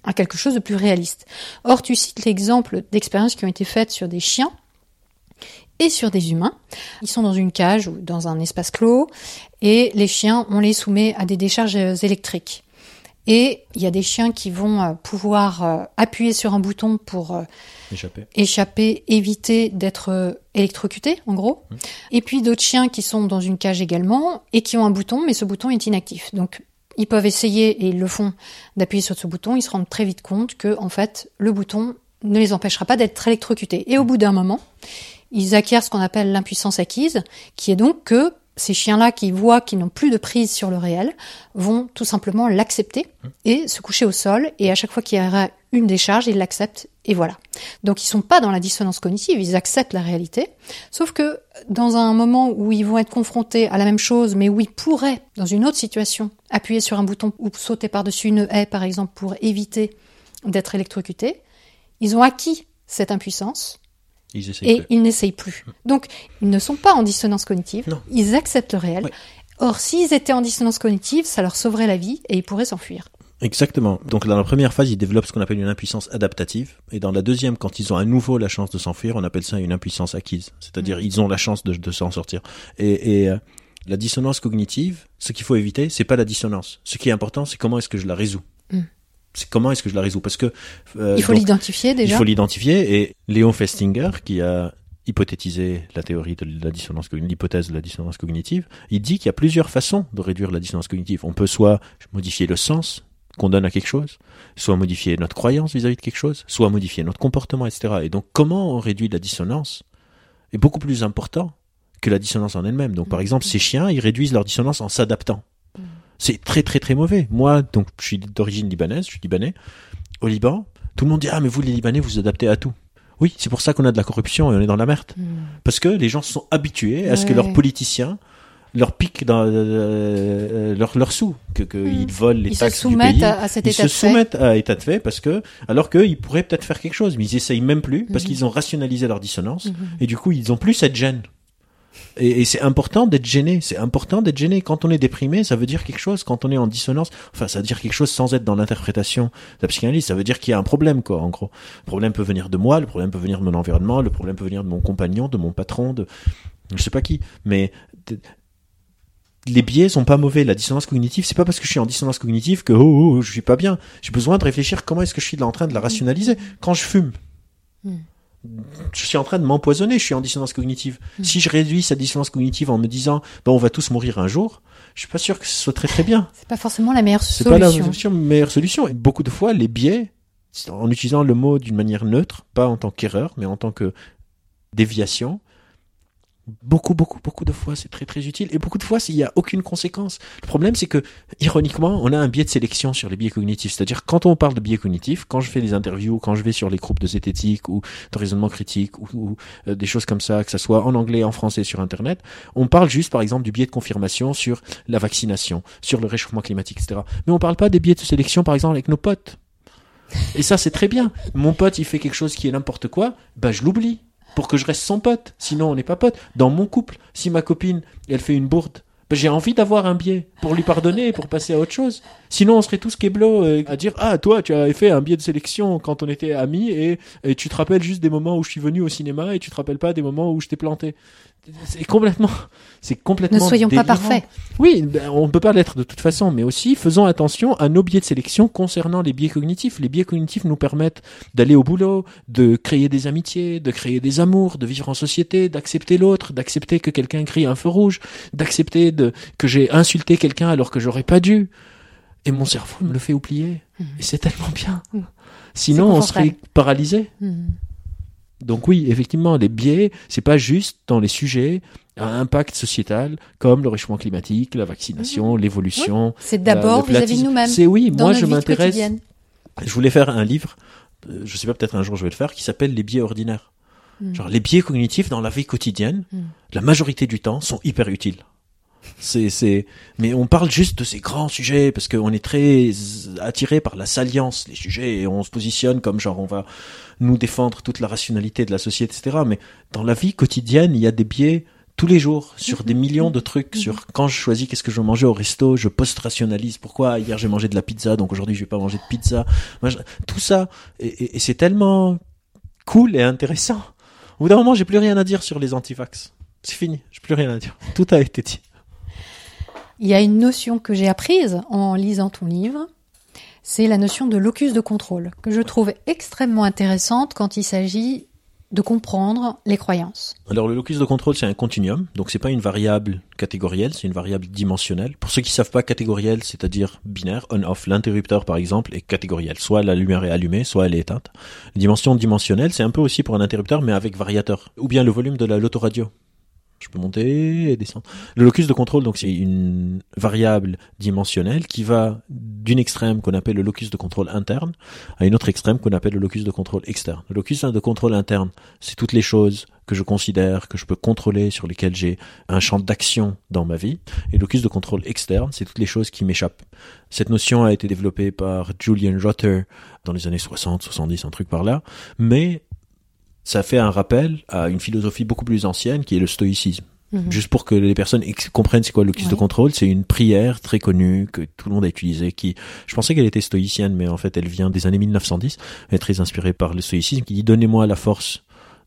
à quelque chose de plus réaliste. Or, tu cites l'exemple d'expériences qui ont été faites sur des chiens et sur des humains. Ils sont dans une cage ou dans un espace clos et les chiens, on les soumet à des décharges électriques. Et il y a des chiens qui vont euh, pouvoir euh, appuyer sur un bouton pour euh, Échapper. échapper, éviter d'être électrocutés, en gros. Mmh. Et puis d'autres chiens qui sont dans une cage également et qui ont un bouton, mais ce bouton est inactif. Donc ils peuvent essayer, et ils le font, d'appuyer sur ce bouton. Ils se rendent très vite compte que, en fait, le bouton ne les empêchera pas d'être électrocutés. Et au bout d'un moment, ils acquièrent ce qu'on appelle l'impuissance acquise, qui est donc que ces chiens-là qui voient qu'ils n'ont plus de prise sur le réel vont tout simplement l'accepter et se coucher au sol. Et à chaque fois qu'il y aura une décharge, ils l'acceptent et voilà. Donc ils sont pas dans la dissonance cognitive, ils acceptent la réalité. Sauf que dans un moment où ils vont être confrontés à la même chose, mais où ils pourraient, dans une autre situation, appuyer sur un bouton ou sauter par-dessus une haie, par exemple, pour éviter d'être électrocutés, ils ont acquis cette impuissance Ils et plus. ils n'essayent plus. Donc, ils ne sont pas en dissonance cognitive, Non. ils acceptent le réel. Or, s'ils étaient en dissonance cognitive, ça leur sauverait la vie et ils pourraient s'enfuir. Exactement. Donc dans la première phase, ils développent ce qu'on appelle une impuissance adaptative. Et dans la deuxième, quand ils ont à nouveau la chance de s'enfuir, on appelle ça une impuissance acquise. C'est-à-dire ils ont la chance de, de s'en sortir. Et, et euh, la dissonance cognitive, ce qu'il faut éviter, c'est pas la dissonance. Ce qui est important, c'est comment est-ce que je la résous. Mm. C'est comment est-ce que je la résous Parce que euh, il faut l'identifier il déjà. faut l'identifier. Et Léon Festinger, qui a hypothétisé la théorie de la dissonance cognitive, l'hypothèse de la dissonance cognitive, il dit qu'il y a plusieurs façons de réduire la dissonance cognitive. On peut soit modifier le sens qu'on donne à quelque chose, soit modifier notre croyance vis-à-vis de quelque chose, soit modifier notre comportement, etc. Et donc, comment on réduit la dissonance est beaucoup plus important que la dissonance en elle-même. Donc, par exemple, ces chiens, ils réduisent leur dissonance en s'adaptant. C'est très, très, très mauvais. Moi, donc, je suis d'origine libanaise, je suis libanais. Au Liban, tout le monde dit, ah, mais vous, les Libanais, vous vous adaptez à tout. Oui, c'est pour ça qu'on a de la corruption et on est dans la merde. Mm. Parce que les gens se sont habitués à ce que leurs politiciens leur piquent dans euh, leur, leur sous, que qu'ils volent les Ils se taxes du soumettent pays. à, à cet Ils état se de fait. soumettent à état de fait parce que, alors qu'ils pourraient peut-être faire quelque chose, mais ils essayent même plus parce qu'ils ont rationalisé leur dissonance Mhm. et du coup ils ont plus cette gêne. Et, c'est important d'être gêné. C'est important d'être gêné. Quand on est déprimé, ça veut dire quelque chose. Quand on est en dissonance, enfin, ça veut dire quelque chose sans être dans l'interprétation de la psychanalyse. Ça veut dire qu'il y a un problème, quoi, en gros. Le problème peut venir de moi, le problème peut venir de mon environnement, le problème peut venir de mon compagnon, de mon patron, de je sais pas qui. Mais les biais sont pas mauvais. La dissonance cognitive, c'est pas parce que je suis en dissonance cognitive que oh, oh, oh, je suis pas bien. J'ai besoin de réfléchir comment est-ce que je suis en train de la rationaliser. Quand je fume, Mm. Je suis en train de m'empoisonner, je suis en dissonance cognitive. Mm. Si je réduis cette dissonance cognitive en me disant, ben, on va tous mourir un jour, je suis pas sûr que ce soit très très bien. C'est pas forcément la meilleure C'est pas la solution. solution, meilleure solution. Et beaucoup de fois, les biais, en utilisant le mot d'une manière neutre, pas en tant qu'erreur, mais en tant que déviation, beaucoup, beaucoup, beaucoup de fois, c'est très, très utile. Et beaucoup de fois, il n'y a aucune conséquence. Le problème, c'est que, ironiquement, on a un biais de sélection sur les biais cognitifs. C'est-à-dire, quand on parle de biais cognitifs, quand je fais des interviews, quand je vais sur les groupes de zététique ou de raisonnement critique ou, ou, euh, des choses comme ça, que ça soit en anglais, en français, sur Internet, on parle juste, par exemple, du biais de confirmation sur la vaccination, sur le réchauffement climatique, etc. Mais on parle pas des biais de sélection, par exemple, avec nos potes. Et ça, c'est très bien. Mon pote, il fait quelque chose qui est n'importe quoi, bah, je l'oublie. Pour que je reste son pote. Sinon, on n'est pas pote. Dans mon couple, si ma copine, elle fait une bourde, bah, j'ai envie d'avoir un biais pour lui pardonner et pour passer à autre chose. Sinon, on serait tous keblo euh, à dire, ah, toi, tu as fait un biais de sélection quand on était amis et, et tu te rappelles juste des moments où je suis venu au cinéma et tu te rappelles pas des moments où je t'ai planté. C'est complètement, c'est complètement Ne soyons pas parfaits. Oui, ben, on ne peut pas l'être de toute façon, mais aussi faisons attention à nos biais de sélection concernant les biais cognitifs. Les biais cognitifs nous permettent d'aller au boulot, de créer des amitiés, de créer des amours, de vivre en société, d'accepter l'autre, d'accepter que quelqu'un crie un feu rouge, d'accepter de, que j'ai insulté quelqu'un alors que j'aurais pas dû. Et mon cerveau me le fait oublier. Mhm. Et c'est tellement bien. Mhm. Sinon, on serait paralysé. Mhm. Donc oui, effectivement, les biais, c'est pas juste dans les sujets à impact sociétal comme le réchauffement climatique, la vaccination, l'évolution. C'est d'abord vis-à-vis de nous-mêmes. C'est oui, moi je m'intéresse. Je voulais faire un livre, euh, je sais pas, peut-être un jour je vais le faire, qui s'appelle Les biais ordinaires. Mm. Genre les biais cognitifs dans la vie quotidienne, Mm. la majorité du temps sont hyper utiles. C'est, c'est, mais on parle juste de ces grands sujets parce qu'on est très attiré par la salience, les sujets, et on se positionne comme genre on va nous défendre toute la rationalité de la société, etc. Mais dans la vie quotidienne, il y a des biais tous les jours sur des millions de trucs, sur quand je choisis qu'est-ce que je veux manger au resto, je post-rationalise. Pourquoi hier j'ai mangé de la pizza, donc aujourd'hui je vais pas manger de pizza. Tout ça, et, et- et c'est tellement cool et intéressant. Au bout d'un moment, j'ai plus rien à dire sur les antivax. C'est fini, j'ai plus rien à dire. Tout a été dit. Il y a une notion que j'ai apprise en lisant ton livre, c'est la notion de locus de contrôle, que je trouve extrêmement intéressante quand il s'agit de comprendre les croyances. Alors le locus de contrôle c'est un continuum, donc c'est pas une variable catégorielle, c'est une variable dimensionnelle. Pour ceux qui savent pas catégorielle, c'est-à-dire binaire, on/off, l'interrupteur par exemple est catégoriel, soit la lumière est allumée, soit elle est éteinte. Dimension dimensionnelle, c'est un peu aussi pour un interrupteur mais avec variateur, ou bien le volume de la l'autoradio. Je peux monter et descendre. Le locus de contrôle, donc, c'est une variable dimensionnelle qui va d'une extrême qu'on appelle le locus de contrôle interne à une autre extrême qu'on appelle le locus de contrôle externe. Le locus de contrôle interne, c'est toutes les choses que je considère, que je peux contrôler, sur lesquelles j'ai un champ d'action dans ma vie. Et le locus de contrôle externe, c'est toutes les choses qui m'échappent. Cette notion a été développée par Julian Rutter dans les années 60, 70, un truc par là. Mais ça fait un rappel à une philosophie beaucoup plus ancienne qui est le stoïcisme. Mhm. Juste pour que les personnes comprennent c'est quoi le locus de Ouais. contrôle, c'est une prière très connue que tout le monde a utilisée. Qui, je pensais qu'elle était stoïcienne, mais en fait elle vient des années 1910. Elle est très inspirée par le stoïcisme qui dit donnez-moi la force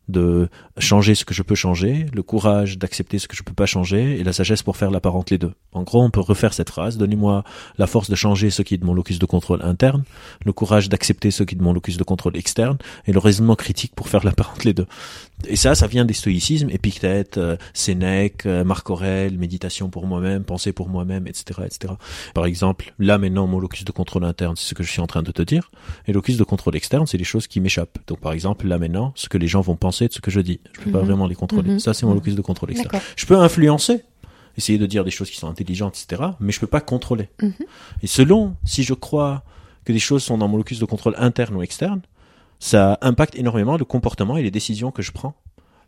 de changer ce que je peux changer, le courage d'accepter ce que je peux pas changer et la sagesse pour faire la part les deux. En gros, on peut refaire cette phrase donnez-moi la force de changer ce qui est de mon locus de contrôle interne, le courage d'accepter ce qui est de mon locus de contrôle externe et le raisonnement critique pour faire la part les deux. Et ça, ça vient des stoïcismes, Épictète, euh, Sénèque, euh, Marc Aurèle, méditation pour moi-même, pensée pour moi-même, etc., etc. Par exemple, là maintenant, mon locus de contrôle interne, c'est ce que je suis en train de te dire, et locus de contrôle externe, c'est les choses qui m'échappent. Donc, par exemple, là maintenant, ce que les gens vont penser de ce que je dis, je peux pas Mhm. vraiment les contrôler. Mhm. Ça, c'est mon Mhm. locus de contrôle externe. Je peux influencer, essayer de dire des choses qui sont intelligentes, etc., mais je peux pas contrôler. Et selon si je crois que des choses sont dans mon locus de contrôle interne ou externe, ça impacte énormément le comportement et les décisions que je prends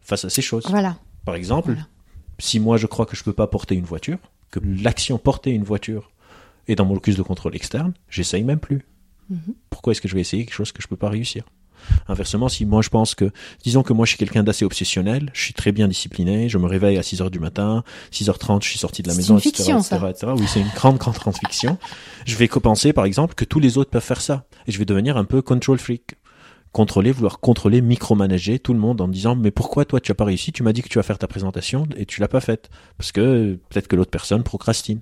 face à ces choses. Voilà. Par exemple, Voilà. si moi je crois que je peux pas porter une voiture, que l'action porter une voiture est dans mon locus de contrôle externe, j'essaye même plus. Mhm. Pourquoi est-ce que je vais essayer quelque chose que je peux pas réussir? Inversement, si moi je pense que, disons que moi je suis quelqu'un d'assez obsessionnel, je suis très bien discipliné, je me réveille à 6 heures du matin, 6h30 je suis sorti de la maison, une etc., fiction, etc., ça. etc. Oui, c'est une grande, grande, grande fiction. Je vais penser, par exemple, que tous les autres peuvent faire ça. Et je vais devenir un peu control freak. Contrôler, vouloir contrôler, micromanager tout le monde en disant mais pourquoi toi tu as pas réussi? Tu m'as dit que tu vas faire ta présentation et tu l'as pas faite parce que peut-être que l'autre personne procrastine.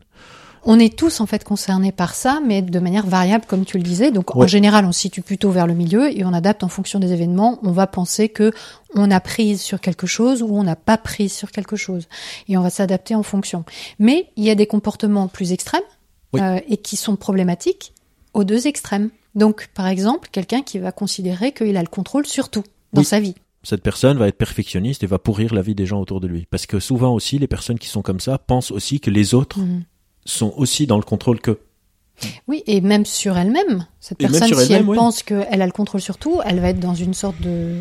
On est tous en fait concernés par ça, mais de manière variable, comme tu le disais. Donc en général, on se situe plutôt vers le milieu et on adapte en fonction des événements. On va penser que on a prise sur quelque chose ou on n'a pas prise sur quelque chose, et on va s'adapter en fonction. Mais il y a des comportements plus extrêmes Oui. euh, et qui sont problématiques aux deux extrêmes. Donc, par exemple, quelqu'un qui va considérer qu'il a le contrôle sur tout dans Oui. sa vie. Cette personne va être perfectionniste et va pourrir la vie des gens autour de lui parce que souvent aussi les personnes qui sont comme ça pensent aussi que les autres Mhm. sont aussi dans le contrôle que. Oui, et même sur elle-même. Cette Et personne, si elle oui. pense qu'elle a le contrôle sur tout, elle va être dans une sorte de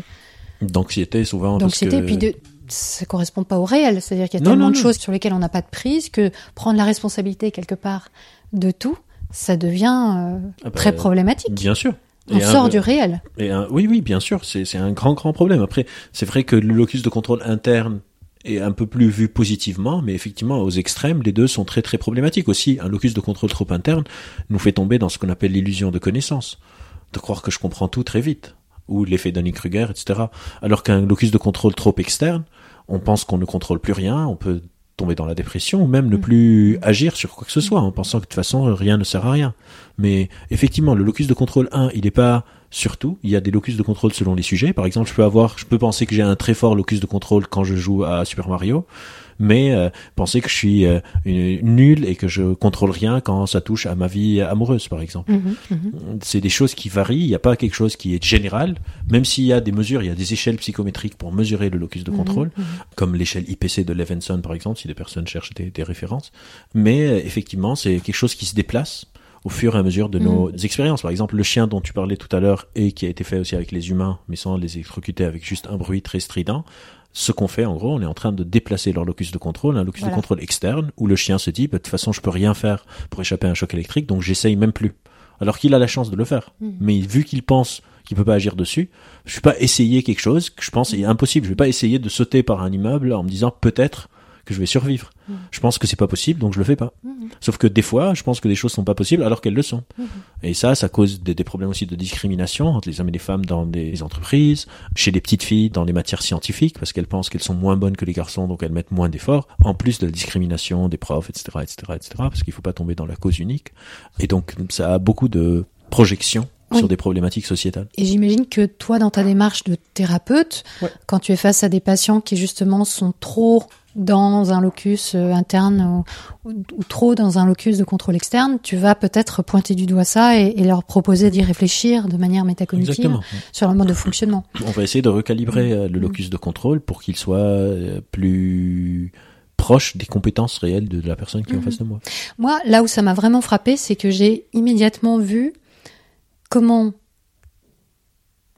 D'anxiété souvent. d'anxiété. que- Puis de, ça correspond pas au réel. C'est-à-dire qu'il y a Non, tellement non, de non. choses sur lesquelles on n'a pas de prise que prendre la responsabilité quelque part de tout, ça devient euh, Ah bah, très problématique. Bien sûr. On Et un- sort du réel. Et un- oui, oui, bien sûr, c'est c'est un grand, grand problème. Après, c'est vrai que le locus de contrôle interne est un peu plus vu positivement, mais effectivement, aux extrêmes, les deux sont très, très problématiques aussi. Un locus de contrôle trop interne nous fait tomber dans ce qu'on appelle l'illusion de connaissance, de croire que je comprends tout très vite, ou l'effet Dunning-Kruger, etc. Alors qu'un locus de contrôle trop externe, on pense qu'on ne contrôle plus rien, on peut tomber dans la dépression ou même ne plus agir sur quoi que ce soit en pensant que de toute façon rien ne sert à rien. Mais effectivement, le locus de contrôle 1, il n'est pas sur tout. Il y a des locus de contrôle selon les sujets. Par exemple, je peux avoir, je peux penser que j'ai un très fort locus de contrôle quand je joue à Super Mario, mais euh, penser que je suis euh, nul et que je contrôle rien quand ça touche à ma vie amoureuse, par exemple. Mhm, mhm. C'est des choses qui varient. Il n'y a pas quelque chose qui est général. Même s'il y a des mesures, il y a des échelles psychométriques pour mesurer le locus de contrôle, comme l'échelle IPC de Levinson, par exemple, si des personnes cherchent des, des références. Mais euh, effectivement, c'est quelque chose qui se déplace au fur et à mesure de nos expériences. Par exemple, le chien dont tu parlais tout à l'heure et qui a été fait aussi avec les humains, mais sans les électrocuter avec juste un bruit très strident, Ce qu'on fait, en gros, on est en train de déplacer leur locus de contrôle, un locus Voilà. de contrôle externe, où le chien se dit, bah, de toute façon, je peux rien faire pour échapper à un choc électrique, donc j'essaye même plus. Alors qu'il a la chance de le faire. Mhm. Mais vu qu'il pense qu'il peut pas agir dessus, je vais pas essayer quelque chose que je pense est impossible. Je vais pas essayer de sauter par un immeuble en me disant peut-être que je vais survivre. Mhm. Je pense que c'est pas possible, donc je le fais pas. Mhm. Sauf que des fois, je pense que des choses sont pas possibles alors qu'elles le sont. Mhm. Et ça, ça cause des, des problèmes aussi de discrimination entre les hommes et les femmes dans des entreprises, chez les petites filles dans les matières scientifiques, parce qu'elles pensent qu'elles sont moins bonnes que les garçons, donc elles mettent moins d'efforts, en plus de la discrimination des profs, etc., etc., etc., parce qu'il faut pas tomber dans la cause unique. Et donc, ça a beaucoup de projections Oui. sur des problématiques sociétales. Et j'imagine que toi, dans ta démarche de thérapeute, Ouais. quand tu es face à des patients qui justement sont trop dans un locus euh, interne ou, ou- ou trop dans un locus de contrôle externe, tu vas peut-être pointer du doigt ça et, et leur proposer d'y réfléchir de manière métacognitive Exactement. sur le mode de fonctionnement. On va essayer de recalibrer euh, le locus de contrôle pour qu'il soit euh, plus proche des compétences réelles de, de la personne qui est en Mhm. face de moi. Moi, là où ça m'a vraiment frappé, c'est que j'ai immédiatement vu comment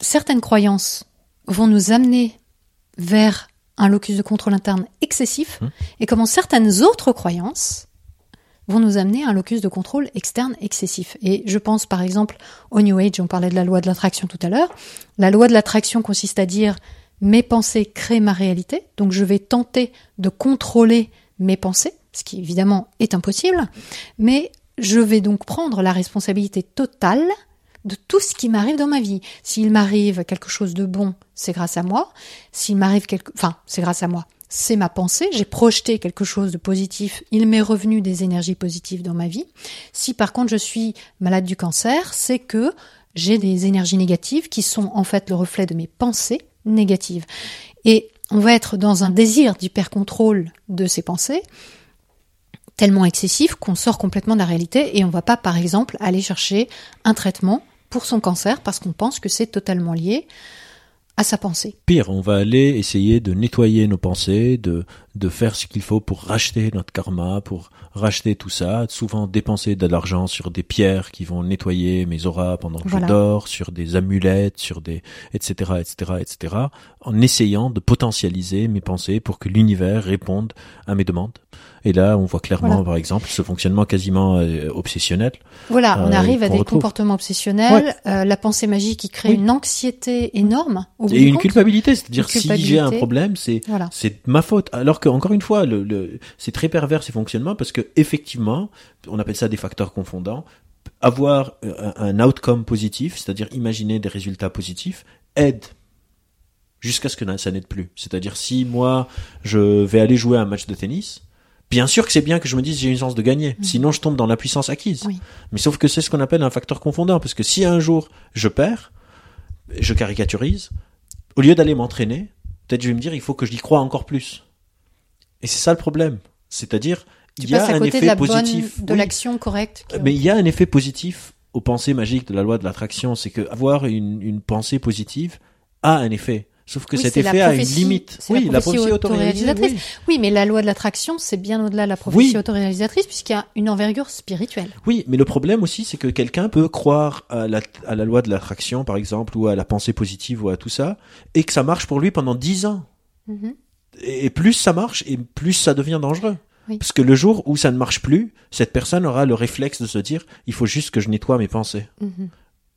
certaines croyances vont nous amener vers un locus de contrôle interne excessif Mhm. et comment certaines autres croyances vont nous amener à un locus de contrôle externe excessif. Et je pense par exemple au New Age, on parlait de la loi de l'attraction tout à l'heure. La loi de l'attraction consiste à dire mes pensées créent ma réalité, donc je vais tenter de contrôler mes pensées, ce qui évidemment est impossible, mais je vais donc prendre la responsabilité totale de tout ce qui m'arrive dans ma vie. S'il m'arrive quelque chose de bon, c'est grâce à moi. S'il m'arrive quelque, enfin, c'est grâce à moi. C'est ma pensée. J'ai projeté quelque chose de positif. Il m'est revenu des énergies positives dans ma vie. Si par contre je suis malade du cancer, c'est que j'ai des énergies négatives qui sont en fait le reflet de mes pensées négatives. Et on va être dans un désir d'hyper-contrôle de ces pensées tellement excessif qu'on sort complètement de la réalité et on va pas, par exemple, aller chercher un traitement pour son cancer parce qu'on pense que c'est totalement lié à sa pensée. Pire, on va aller essayer de nettoyer nos pensées, de, de faire ce qu'il faut pour racheter notre karma, pour racheter tout ça, souvent dépenser de l'argent sur des pierres qui vont nettoyer mes auras pendant que Voilà. je dors, sur des amulettes, sur des, etc., etc., etc., en essayant de potentialiser mes pensées pour que l'univers réponde à mes demandes. Et là, on voit clairement, Voilà. par exemple, ce fonctionnement quasiment euh, obsessionnel. Voilà, on Euh, arrive à des retrouve. comportements obsessionnels, euh, la pensée magique qui crée Oui. une anxiété énorme. Au Et une compte. culpabilité, c'est-à-dire si j'ai un problème, c'est Voilà. c'est ma faute. Alors que encore une fois, le, le, c'est très pervers ces fonctionnements parce que effectivement, on appelle ça des facteurs confondants. Avoir euh, un, un outcome positif, c'est-à-dire imaginer des résultats positifs, aide jusqu'à ce que ça n'aide plus. C'est-à-dire si moi je vais aller jouer à un match de tennis, bien sûr que c'est bien que je me dise j'ai une chance de gagner. Sinon je tombe dans la puissance acquise. Oui. Mais sauf que c'est ce qu'on appelle un facteur confondant parce que si un jour je perds, je caricaturise, au lieu d'aller m'entraîner, peut-être je vais me dire il faut que je y croie encore plus. Et c'est ça le problème. C'est-à-dire il y a un effet de positif. bonne, de Oui. l'action correcte. qui- Mais il y a un effet positif aux pensées magiques de la loi de l'attraction, c'est que avoir une, une pensée positive a un effet. Sauf que Oui, cet effet a une limite. Oui, la prophétie prophétie autoréalisatrice. Oui, mais la loi de l'attraction, c'est bien au-delà de la prophétie Oui. autoréalisatrice puisqu'il y a une envergure spirituelle. Oui, mais le problème aussi, c'est que quelqu'un peut croire à la, à la loi de l'attraction, par exemple, ou à la pensée positive, ou à tout ça, et que ça marche pour lui pendant dix ans. Mhm. Et et plus ça marche, et plus ça devient dangereux. Parce que le jour où ça ne marche plus, cette personne aura le réflexe de se dire, il faut juste que je nettoie mes pensées. Mhm.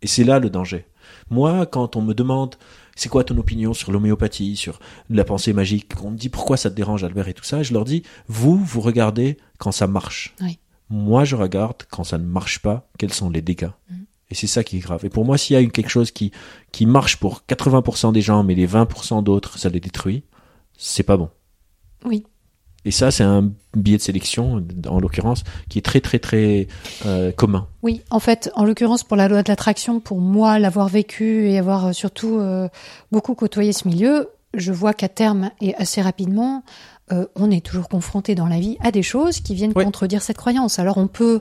Et c'est là le danger. Moi, quand on me demande, c'est quoi ton opinion sur l'homéopathie, sur la pensée magique, on me dit pourquoi ça te dérange Albert et tout ça, je leur dis, vous, vous regardez quand ça marche. Oui. Moi, je regarde quand ça ne marche pas, quels sont les dégâts. Mhm. Et c'est ça qui est grave. Et pour moi, s'il y a quelque chose qui, qui marche pour 80% des gens, mais les 20% d'autres, ça les détruit, c'est pas bon. Oui. Et ça, c'est un biais de sélection, en l'occurrence, qui est très, très, très euh, commun. Oui, en fait, en l'occurrence pour la loi de l'attraction, pour moi l'avoir vécu et avoir euh, surtout euh, beaucoup côtoyé ce milieu, je vois qu'à terme et assez rapidement, euh, on est toujours confronté dans la vie à des choses qui viennent contredire cette croyance. Alors on peut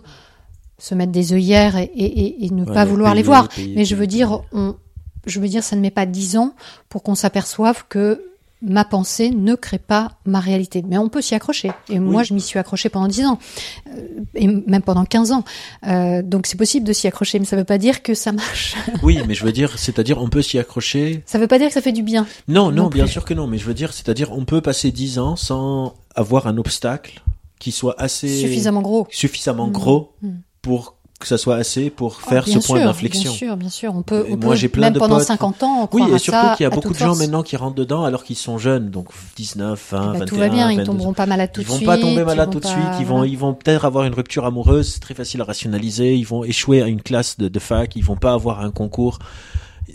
se mettre des œillères et, et- et- et ne Ouais, pas vouloir les voir, payer, mais je veux dire, on, je veux dire, ça ne met pas dix ans pour qu'on s'aperçoive que ma pensée ne crée pas ma réalité. Mais on peut s'y accrocher. Et moi, je m'y suis accrochée pendant 10 ans, euh, et même pendant 15 ans. Euh, donc c'est possible de s'y accrocher, mais ça veut pas dire que ça marche. Oui, mais je veux dire, c'est-à-dire on peut s'y accrocher. ça veut pas dire que ça fait du bien. Non, non, Non bien sûr que non, mais je veux dire, c'est-à-dire on peut passer 10 ans sans avoir un obstacle qui soit assez Suffisamment gros. suffisamment Mm. gros Mm. pour que ça soit assez pour faire Ah, bien ce point d'inflexion. Bien sûr, bien sûr. On peut, on moi, j'ai plein même de pendant potes- 50 ans, Oui, et surtout qu'il y a beaucoup de gens maintenant qui rentrent dedans alors qu'ils sont jeunes, donc 19, 20, Bah, 21, tout va bien, ils 22. tomberont pas malades tout Ils de vont suite. pas tomber malades vont tout de pas- suite, ils vont, ils vont peut-être avoir une rupture amoureuse, c'est très facile à rationaliser, ils vont échouer à une classe de, de fac, ils vont pas avoir un concours.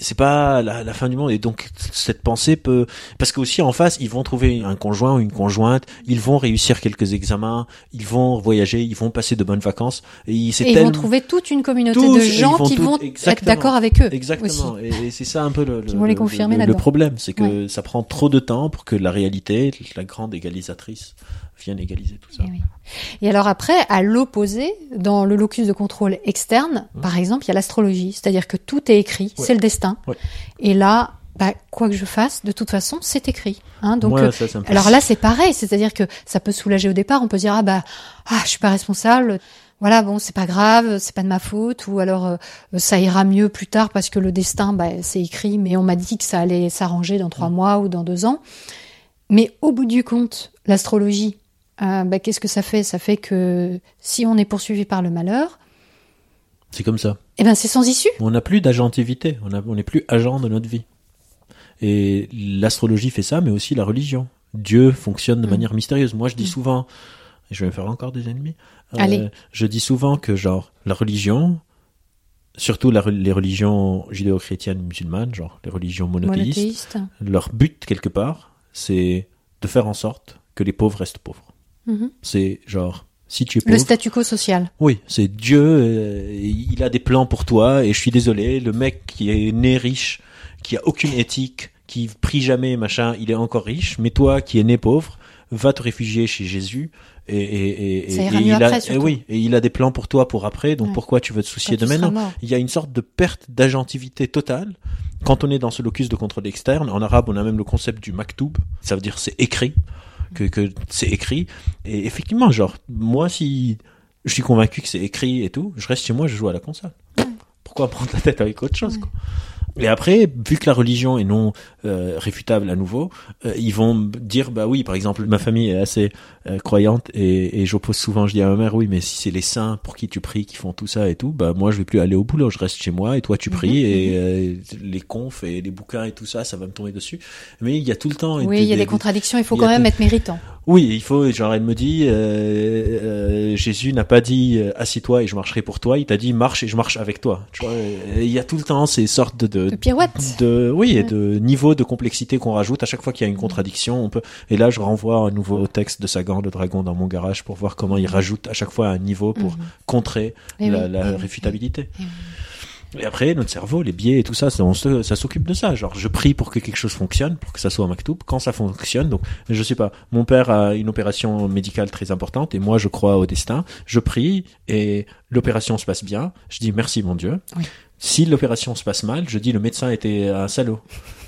C'est pas la, la fin du monde et donc cette pensée peut parce que aussi en face ils vont trouver un conjoint ou une conjointe, ils vont réussir quelques examens, ils vont voyager, ils vont passer de bonnes vacances et ils vont trouver toute une communauté Tous, de gens vont qui vont être d'accord avec eux. Exactement. aussi. Et, et c'est ça un peu le, le, vont les le- le- le problème, c'est que ça prend trop de temps pour que la réalité, la grande égalisatrice, vienne égaliser tout ça. Eh oui. Et alors après, à l'opposé, dans le locus de contrôle externe, par exemple, il y a l'astrologie, c'est-à-dire que tout est écrit, Mmh. Ouais. c'est le destin. Ouais. Et là, bah, quoi que je fasse, de toute façon, c'est écrit. Hein, donc, Moi, euh, ça, ça alors là, c'est pareil, c'est-à-dire que ça peut soulager au départ. On peut dire ah bah ah je suis pas responsable. Voilà, bon, c'est pas grave, c'est pas de ma faute, ou alors euh, ça ira mieux plus tard parce que le destin, bah, c'est écrit, mais on m'a dit que ça allait s'arranger dans Mmh. trois mois ou dans deux ans. Mais au bout du compte, l'astrologie, euh, bah, qu'est-ce que ça fait? Ça fait que si on est poursuivi par le malheur, c'est comme ça. eh ben c'est sans issue. On n'a plus d'agentivité, on n'est plus agent de notre vie. Et l'astrologie fait ça, mais aussi la religion. Dieu fonctionne de Mm. manière mystérieuse. Moi, je dis Mm. souvent, et je vais me faire encore des ennemis. euh, Allez. je dis souvent que genre la religion, surtout la les religions judéo-chrétiennes musulmanes, genre les religions monothéistes, Monothéiste. leur but quelque part, c'est de faire en sorte que les pauvres restent pauvres. Mhm. C'est genre si tu es Le pauvre, statu quo social. oui, c'est Dieu, euh, il a des plans pour toi et je suis désolé, le mec qui est né riche, qui a aucune éthique, qui prie jamais, machin, il est encore riche, mais toi qui es né pauvre, va te réfugier chez Jésus et, et, et, Ça et- ira et mieux il après, a, surtout. et oui, et il a des plans pour toi pour après, donc Ouais. pourquoi tu veux te soucier Quand de maintenant? Il y a une sorte de perte d'agentivité totale quand on est dans ce locus de contrôle externe. En arabe, on a même le concept du maktoub, ça veut dire c'est écrit, que, que c'est écrit. Et effectivement, genre, moi, si je suis convaincu que c'est écrit et tout, je reste chez moi, je joue à la console. Pourquoi prendre la tête avec autre chose, quoi? Et après, vu que la religion est non euh, réfutable à nouveau, euh, ils vont dire bah oui, par exemple, ma famille est assez euh, croyante et, et j'oppose souvent, je dis à ma mère oui, mais si c'est les saints pour qui tu pries qui font tout ça et tout, bah moi je vais plus aller au boulot, je reste chez moi et toi tu pries Mhm, et euh, les confs et les bouquins et tout ça, ça va me tomber dessus. Mais il y a tout le temps Oui, il y a des des- contradictions. Il faut quand même être méritant. Oui, il faut, genre, elle me dit, euh, euh, Jésus n'a pas dit euh, assis-toi et je marcherai pour toi, il t'a dit marche et je marche avec toi. Tu vois, et il y a tout le temps ces sortes de, de, De pirouette. de oui, et de niveau de complexité qu'on rajoute à chaque fois qu'il y a une contradiction. On peut, et là, je renvoie à nouveau au texte de Sagan, le dragon dans mon garage, pour voir comment il rajoute à chaque fois un niveau pour Mhm. contrer la, oui, la oui, réfutabilité. oui. Et après, notre cerveau, les biais et tout ça, ça, s'occupe de ça. Genre, je prie pour que quelque chose fonctionne, pour que ça soit un maktoub. Quand ça fonctionne, donc, je sais pas, mon père a une opération médicale très importante et moi, je crois au destin. Je prie et l'opération se passe bien. Je dis merci, mon Dieu. Oui. Si l'opération se passe mal, je dis le médecin était un salaud.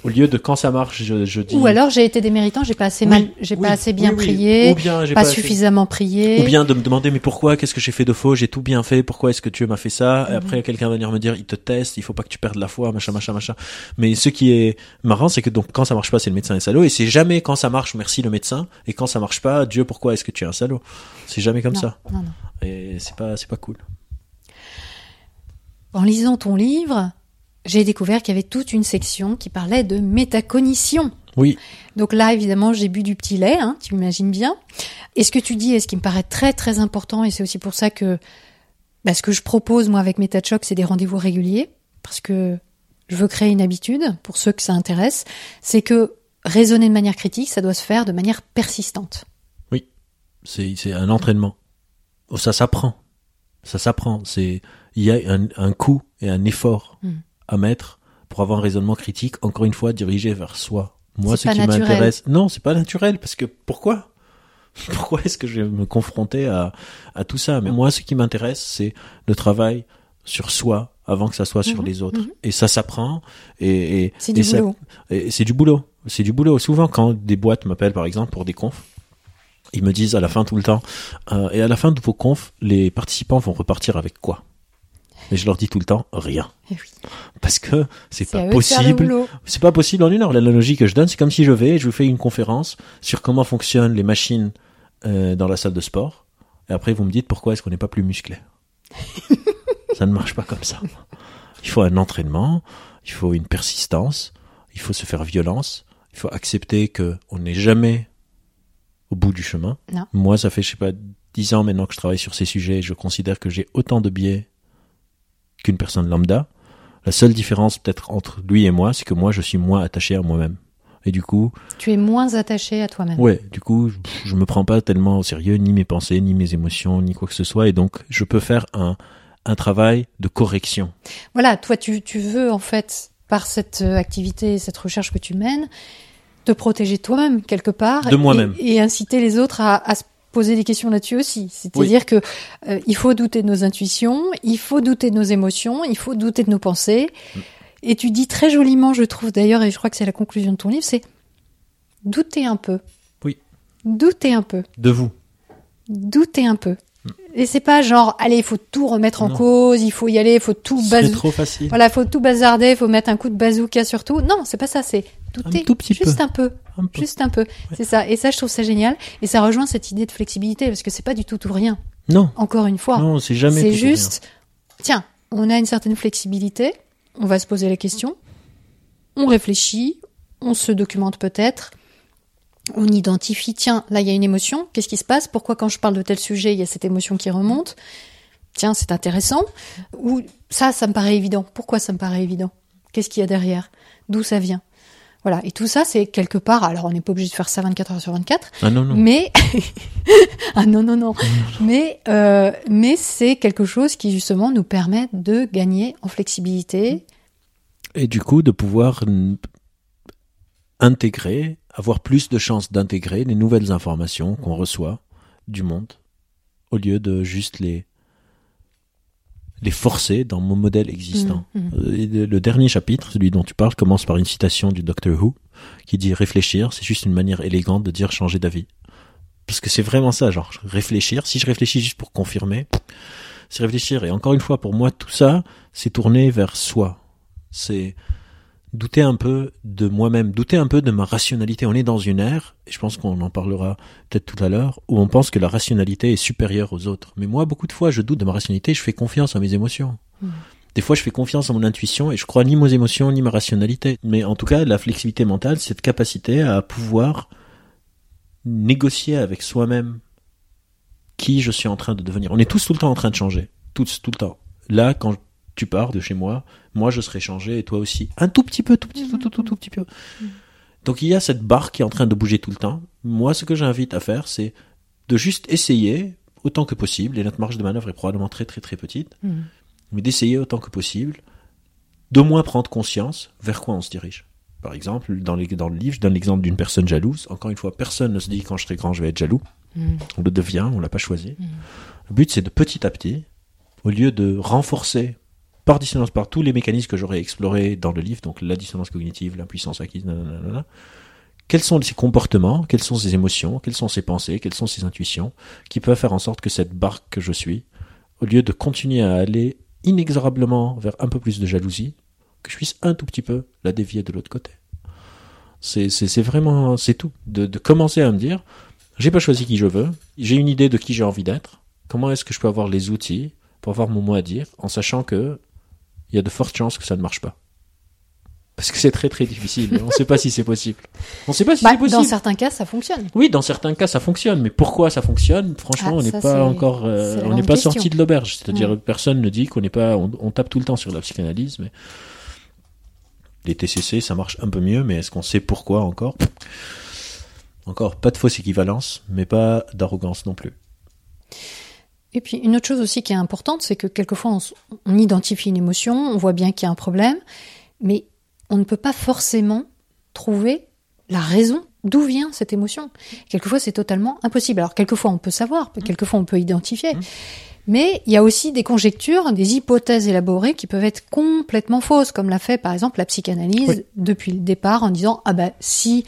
Au lieu de quand ça marche, je, je dis. Ou alors j'ai été déméritant, j'ai pas assez Oui, mal, j'ai oui, pas assez bien oui, prié, Ou bien j'ai pas, pas assez- suffisamment prié. Ou bien de me demander mais pourquoi, qu'est-ce que j'ai fait de faux, j'ai tout bien fait, pourquoi est-ce que Dieu m'a fait ça Et Mhm. après quelqu'un va venir me dire il te teste, il faut pas que tu perdes la foi, machin, machin, machin. Mais ce qui est marrant, c'est que donc quand ça marche pas, c'est le médecin est salaud, et c'est jamais quand ça marche, merci le médecin, et quand ça marche pas, Dieu pourquoi est-ce que tu es un salaud? C'est jamais comme Non, ça, non, non. et c'est pas c'est pas cool. En lisant ton livre, j'ai découvert qu'il y avait toute une section qui parlait de métacognition. Oui, Donc là, évidemment, j'ai bu du petit lait, hein, tu imagines bien. Et ce que tu dis, et ce qui me paraît très très important, et c'est aussi pour ça que bah, ce que je propose moi avec MetaChoc, c'est des rendez-vous réguliers, parce que je veux créer une habitude pour ceux que ça intéresse, c'est que raisonner de manière critique, ça doit se faire de manière persistante. c'est c'est un entraînement. Oh, Ça s'apprend, ça s'apprend. C'est il y a un, un coût et un effort Mm. à mettre pour avoir un raisonnement critique. Encore une fois, dirigé vers soi. Moi, ce qui m'intéresse, non, c'est pas naturel parce que pourquoi? Pourquoi est-ce que je vais me confronter à à tout ça? Mais moi, ce qui m'intéresse, c'est le travail sur soi avant que ça soit sur Mhm, les autres. mhm. Et ça s'apprend et, et C'est du ça- boulot. c'est du boulot. C'est du boulot. Souvent, quand des boîtes m'appellent, par exemple, pour des confs, ils me disent à la fin tout le temps, euh, et à la fin de vos confs, les participants vont repartir avec quoi? Et je leur dis tout le temps, rien. Eh oui. Parce que c'est pas possible. C'est pas possible en une heure. L'analogie que je donne, c'est comme si je vais et je vous fais une conférence sur comment fonctionnent les machines euh, dans la salle de sport. Et après, vous me dites pourquoi est-ce qu'on n'est pas plus musclé. ça ne marche pas comme ça. Il faut un entraînement, il faut une persistance, il faut se faire violence, il faut accepter que on n'est jamais au bout du chemin. Non. Moi, ça fait, je sais pas, dix ans maintenant que je travaille sur ces sujets et je considère que j'ai autant de biais qu'une personne lambda. La seule différence peut-être entre lui et moi, c'est que moi, je suis moins attaché à moi-même. Et du coup, Tu es moins attaché à toi-même. ouais, du coup, je, je me prends pas tellement au sérieux, ni mes pensées, ni mes émotions, ni quoi que ce soit. Et donc, je peux faire un, un travail de correction. Voilà, toi, tu, tu veux, en fait, par cette euh, activité, cette recherche que tu mènes, te protéger toi-même, quelque part. De moi-même. Et, et inciter les autres à, à se poser des questions là-dessus aussi. C'est-à-dire que euh, il faut douter de nos intuitions, il faut douter de nos émotions, il faut douter de nos pensées. Mm. Et tu dis très joliment, je trouve d'ailleurs, et je crois que c'est la conclusion de ton livre, c'est douter un peu. Oui. Douter un peu. De vous. Douter un peu. Et c'est pas genre, allez, il faut tout remettre en Non. cause, il faut y aller, il faut tout C'est bas- trop facile. voilà, faut tout bazarder, faut mettre un coup de bazooka sur tout. Non, c'est pas ça, c'est. Un tout petit juste peu. un peu. Un peu. Juste un peu. C'est ça. Et ça, je trouve ça génial. Et ça rejoint cette idée de flexibilité, parce que c'est pas du tout tout ou rien. Non, Encore une fois. non, c'est jamais. c'est rien. juste, tiens, on a une certaine flexibilité, on va se poser la question, on réfléchit, on se documente peut-être, on identifie, tiens, là il y a une émotion, qu'est-ce qui se passe? Pourquoi quand je parle de tel sujet, il y a cette émotion qui remonte? Tiens, c'est intéressant. Ou ça, ça me paraît évident. Pourquoi ça me paraît évident? Qu'est-ce qu'il y a derrière? D'où ça vient? Voilà. Et tout ça, c'est quelque part. Alors, on n'est pas obligé de faire ça 24 heures sur 24, Ah non, non. mais ah non non non, mais euh, mais c'est quelque chose qui justement nous permet de gagner en flexibilité. Et du coup, de pouvoir intégrer, avoir plus de chances d'intégrer les nouvelles informations qu'on reçoit du monde, au lieu de juste les les forcer dans mon modèle existant. Mm, mm. Euh, le, dernier chapitre, celui dont tu parles, commence par une citation du Doctor Who, qui dit réfléchir, c'est juste une manière élégante de dire changer d'avis. Parce que c'est vraiment ça, genre réfléchir. Si je réfléchis juste pour confirmer, c'est réfléchir. Et encore une fois, pour moi, tout ça, c'est tourner vers soi. C'est douter un peu de moi-même, douter un peu de ma rationalité. On est dans une ère, et je pense qu'on en parlera peut-être tout à l'heure, où on pense que la rationalité est supérieure aux autres. Mais moi, beaucoup de fois, je doute de ma rationalité, je fais confiance à mes émotions. Des fois, je fais confiance à mon intuition et je crois ni mes émotions ni ma rationalité. Mais en tout cas, la flexibilité mentale, c'est cette capacité à pouvoir négocier avec soi-même qui je suis en train de devenir. On est tous tout le temps en train de changer. Tous, tout le temps. Là, quand tu pars de chez moi, moi je serai changé et toi aussi. Un tout petit peu, tout petit, tout, tout, tout, tout petit peu. Donc il y a cette barre qui est en train de bouger tout le temps. Moi, ce que j'invite à faire, c'est de juste essayer autant que possible, et notre marge de manœuvre est probablement très très très petite, Mm. mais d'essayer autant que possible, d'au moins prendre conscience vers quoi on se dirige. Par exemple, dans, les, dans le livre, je donne l'exemple d'une personne jalouse. Encore une fois, personne ne se dit quand je serai grand, je vais être jaloux. Mm. On le devient, on l'a pas choisi. Le but, c'est de petit à petit, au lieu de renforcer par dissonance, par tous les mécanismes que j'aurais explorés dans le livre, donc la dissonance cognitive, l'impuissance acquise, nanana, quels sont ces comportements, quelles sont ces émotions, quelles sont ces pensées, quelles sont ces intuitions qui peuvent faire en sorte que cette barque que je suis, au lieu de continuer à aller inexorablement vers un peu plus de jalousie, que je puisse un tout petit peu la dévier de l'autre côté. C'est vraiment, c'est tout. De, de commencer à me dire, j'ai pas choisi qui je veux, j'ai une idée de qui j'ai envie d'être, comment est-ce que je peux avoir les outils pour avoir mon mot à dire, en sachant que il y a de fortes chances que ça ne marche pas. Parce que c'est très très difficile, on ne sait pas si c'est possible. On ne sait pas si Bah, c'est possible. dans certains cas, ça fonctionne. Oui, dans certains cas, ça fonctionne, mais pourquoi ça fonctionne? Franchement, Ah, on n'est pas encore, euh, on n'est pas sorti de l'auberge. C'est-à-dire, Mm. personne ne dit qu'on n'est pas, on, on tape tout le temps sur la psychanalyse, mais les TCC, ça marche un peu mieux, mais est-ce qu'on sait pourquoi encore? Encore, pas de fausse équivalence, mais pas d'arrogance non plus. Et puis une autre chose aussi qui est importante, c'est que quelquefois on, identifie une émotion, on voit bien qu'il y a un problème, mais on ne peut pas forcément trouver la raison d'où vient cette émotion. Quelquefois c'est totalement impossible. Alors quelquefois on peut savoir, quelquefois on peut identifier, Mais il y a aussi des conjectures, des hypothèses élaborées qui peuvent être complètement fausses, comme l'a fait par exemple la psychanalyse Oui. depuis le départ en disant ah bah si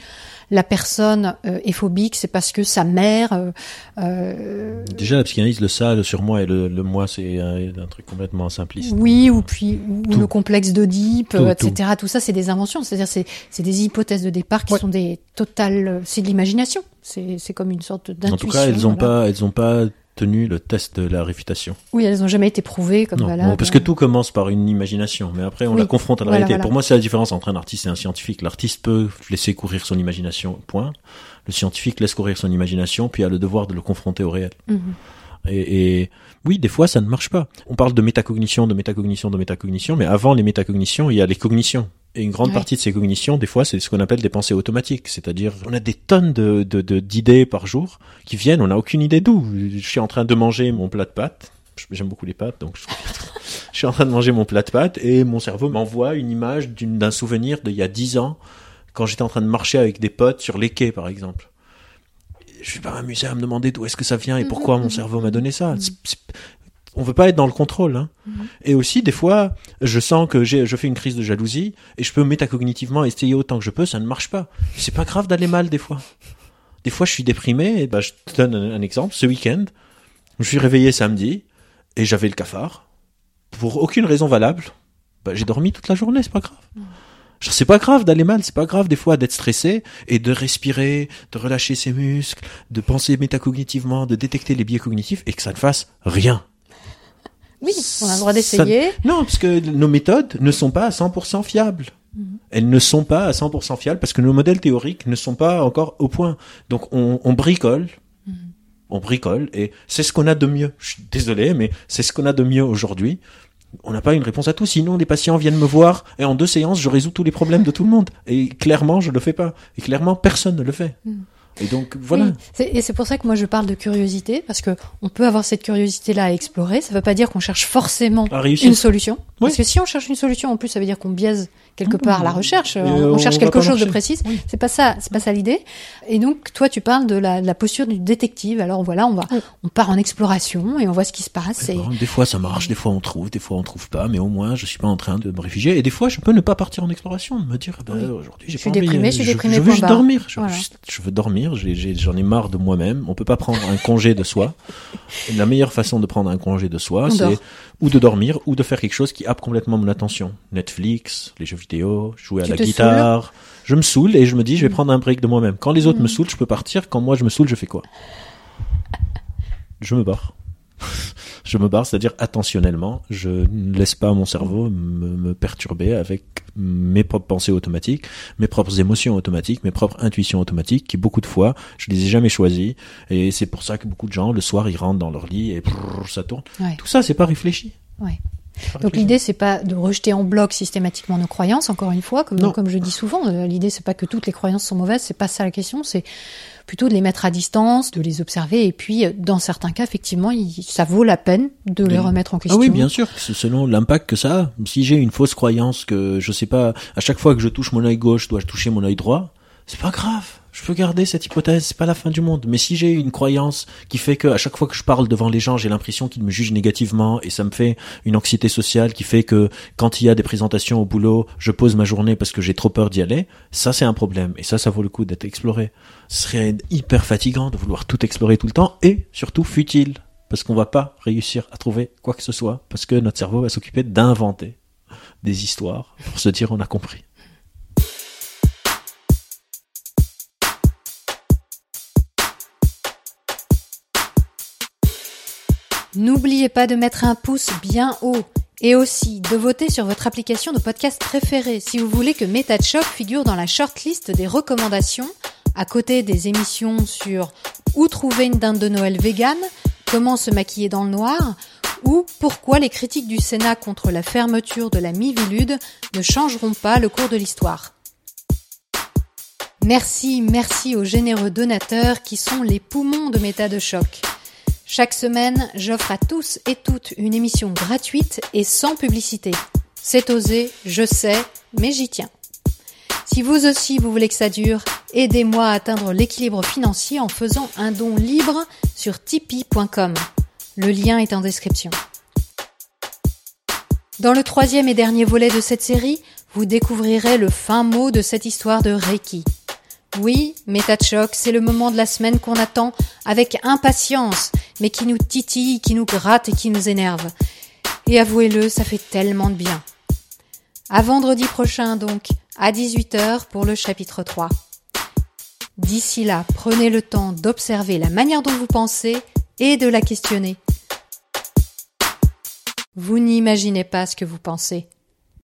la personne euh, est phobique, c'est parce que sa mère euh, euh, Déjà, la psychanalyse, le ça, le sur moi et le, le moi, c'est un, un truc complètement simpliste. Oui, ou puis ou le complexe d'Oedipe, Tout, euh, etc. Tout. ça, c'est des inventions. C'est-à-dire, c'est c'est des hypothèses de départ qui Ouais. sont des totales. euh, C'est de l'imagination. C'est c'est comme une sorte d'intuition. En tout cas, elles ont voilà. pas, elles ont pas tenu le test de la réfutation. Oui, elles ont jamais été prouvées comme Non, bon, parce que tout commence par une imagination, mais après on Oui. la confronte à la Voilà, réalité. voilà. Pour moi, c'est la différence entre un artiste et un scientifique. L'artiste peut laisser courir son imagination, point. Le scientifique laisse courir son imagination, puis a le devoir de le confronter au réel. Mhm. Et, et oui, des fois, ça ne marche pas. On parle de métacognition, de métacognition, de métacognition, mais avant les métacognitions, il y a les cognitions. Et une grande Ouais. partie de ces cognitions, des fois, c'est ce qu'on appelle des pensées automatiques. C'est-à-dire, on a des tonnes de, de, de- d'idées par jour qui viennent, on n'a aucune idée d'où. Je suis en train de manger mon plat de pâtes. J'aime beaucoup les pâtes, donc je, je suis en train de manger mon plat de pâtes et mon cerveau m'envoie une image d'un souvenir d'il y a dix ans, quand j'étais en train de marcher avec des potes sur les quais, par exemple. Je vais pas m'amuser à me demander d'où est-ce que ça vient et pourquoi mon cerveau m'a donné ça. On veut pas être dans le contrôle. Hein. Et aussi, des fois, je sens que j'ai, je fais une crise de jalousie et je peux métacognitivement essayer autant que je peux, ça ne marche pas. C'est pas grave d'aller mal des fois. Des fois, je suis déprimé. Et ben, je te donne un, un exemple. Ce week-end, je suis réveillé samedi et j'avais le cafard. Pour aucune raison valable, ben, j'ai dormi toute la journée, c'est pas grave. Genre, C'est pas grave d'aller mal, c'est pas grave des fois d'être stressé et de respirer, de relâcher ses muscles, de penser métacognitivement, de détecter les biais cognitifs et que ça ne fasse rien. Oui, on a le droit Ça- d'essayer. Non, parce que nos méthodes ne sont pas à 100% fiables. Elles ne sont pas à 100% fiables parce que nos modèles théoriques ne sont pas encore au point. Donc on, on bricole, on bricole et c'est ce qu'on a de mieux. Je suis désolé, mais c'est ce qu'on a de mieux aujourd'hui. On n'a pas une réponse à tout. Sinon, des patients viennent me voir et en deux séances, je résous tous les problèmes de tout le monde. Et clairement, je le fais pas. Et clairement, personne ne le fait. Et donc voilà. Oui, et c'est pour ça que moi je parle de curiosité, parce que on peut avoir cette curiosité-là à explorer. Ça ne veut pas dire qu'on cherche forcément une solution. Parce que si on cherche une solution, en plus, ça veut dire qu'on biaise quelque part la recherche. On, euh, on cherche quelque chose de précis. Oui. C'est pas ça, c'est pas ça l'idée. Et donc, toi, tu parles de la, de la posture du détective. Alors voilà, on va, on part en exploration et on voit ce qui se passe. Et, Bon, des fois ça marche, des fois on trouve, des fois on trouve pas, mais au moins je suis pas en train de me réfugier. Et des fois je peux ne pas partir en exploration, de me dire bah, aujourd'hui j'ai Je suis pas envie, déprimé, je suis je, déprimé, je veux point juste dormir. Je, Voilà. juste- je veux dormir. J'en ai, marre de moi-même. On peut pas prendre un congé de soi. La meilleure façon de prendre un congé de soi, c'est. Ou de dormir ou de faire quelque chose qui happe complètement mon attention. Netflix, les jeux vidéo, jouer à Tu la guitare. Je me saoule et je me dis je vais prendre un break de moi-même. Quand les autres me saoulent, je peux partir. Quand moi je me saoule, je fais quoi? Je me barre. je me barre, c'est-à-dire attentionnellement. Je ne laisse pas mon cerveau me, me perturber avec mes propres pensées automatiques, mes propres émotions automatiques, mes propres intuitions automatiques, qui beaucoup de fois, je les ai jamais choisies. Et c'est pour ça que beaucoup de gens, le soir, ils rentrent dans leur lit et brrr, ça tourne. Ouais. Tout ça, c'est pas réfléchi. Ouais. Donc l'idée c'est pas de rejeter en bloc systématiquement nos croyances. Encore une fois, comme Non. comme je dis souvent, euh, l'idée c'est pas que toutes les croyances sont mauvaises. C'est pas ça la question. C'est plutôt de les mettre à distance, de les observer et puis euh, dans certains cas effectivement il- ça vaut la peine de les remettre en Ah question. oui, bien sûr, selon l'impact que ça a. Si j'ai une fausse croyance que, je sais pas, à chaque fois que je touche mon œil gauche, dois-je toucher mon œil droit, c'est pas grave. Je peux garder cette hypothèse, c'est pas la fin du monde. Mais si j'ai une croyance qui fait que à chaque fois que je parle devant les gens, j'ai l'impression qu'ils me jugent négativement et ça me fait une anxiété sociale qui fait que quand il y a des présentations au boulot, je pose ma journée parce que j'ai trop peur d'y aller, ça c'est un problème. Et ça, ça vaut le coup d'être exploré. Ce serait hyper fatigant de vouloir tout explorer tout le temps et surtout futile parce qu'on va pas réussir à trouver quoi que ce soit, parce que notre cerveau va s'occuper d'inventer des histoires pour se dire on a compris. N'oubliez pas de mettre un pouce bien haut et aussi de voter sur votre application de podcast préférée si vous voulez que Méta de Choc figure dans la shortlist des recommandations à côté des émissions sur où trouver une dinde de Noël vegan, comment se maquiller dans le noir ou pourquoi les critiques du Sénat contre la fermeture de la Mivilude ne changeront pas le cours de l'histoire. Merci, merci aux généreux donateurs qui sont les poumons de Méta de Choc. Chaque semaine, j'offre à tous et toutes une émission gratuite et sans publicité. C'est osé, je sais, mais j'y tiens. Si vous aussi vous voulez que ça dure, aidez-moi à atteindre l'équilibre financier en faisant un don libre sur tipeee.com. Le lien est en description. Dans le troisième et dernier volet de cette série, vous découvrirez le fin mot de cette histoire de Reiki. Oui, méta choc, c'est le moment de la semaine qu'on attend avec impatience, mais qui nous titille, qui nous gratte et qui nous énerve. Et avouez-le, ça fait tellement de bien. À vendredi prochain donc, à 18h pour le chapitre 3. D'ici là, prenez le temps d'observer la manière dont vous pensez et de la questionner. Vous n'imaginez pas ce que vous pensez.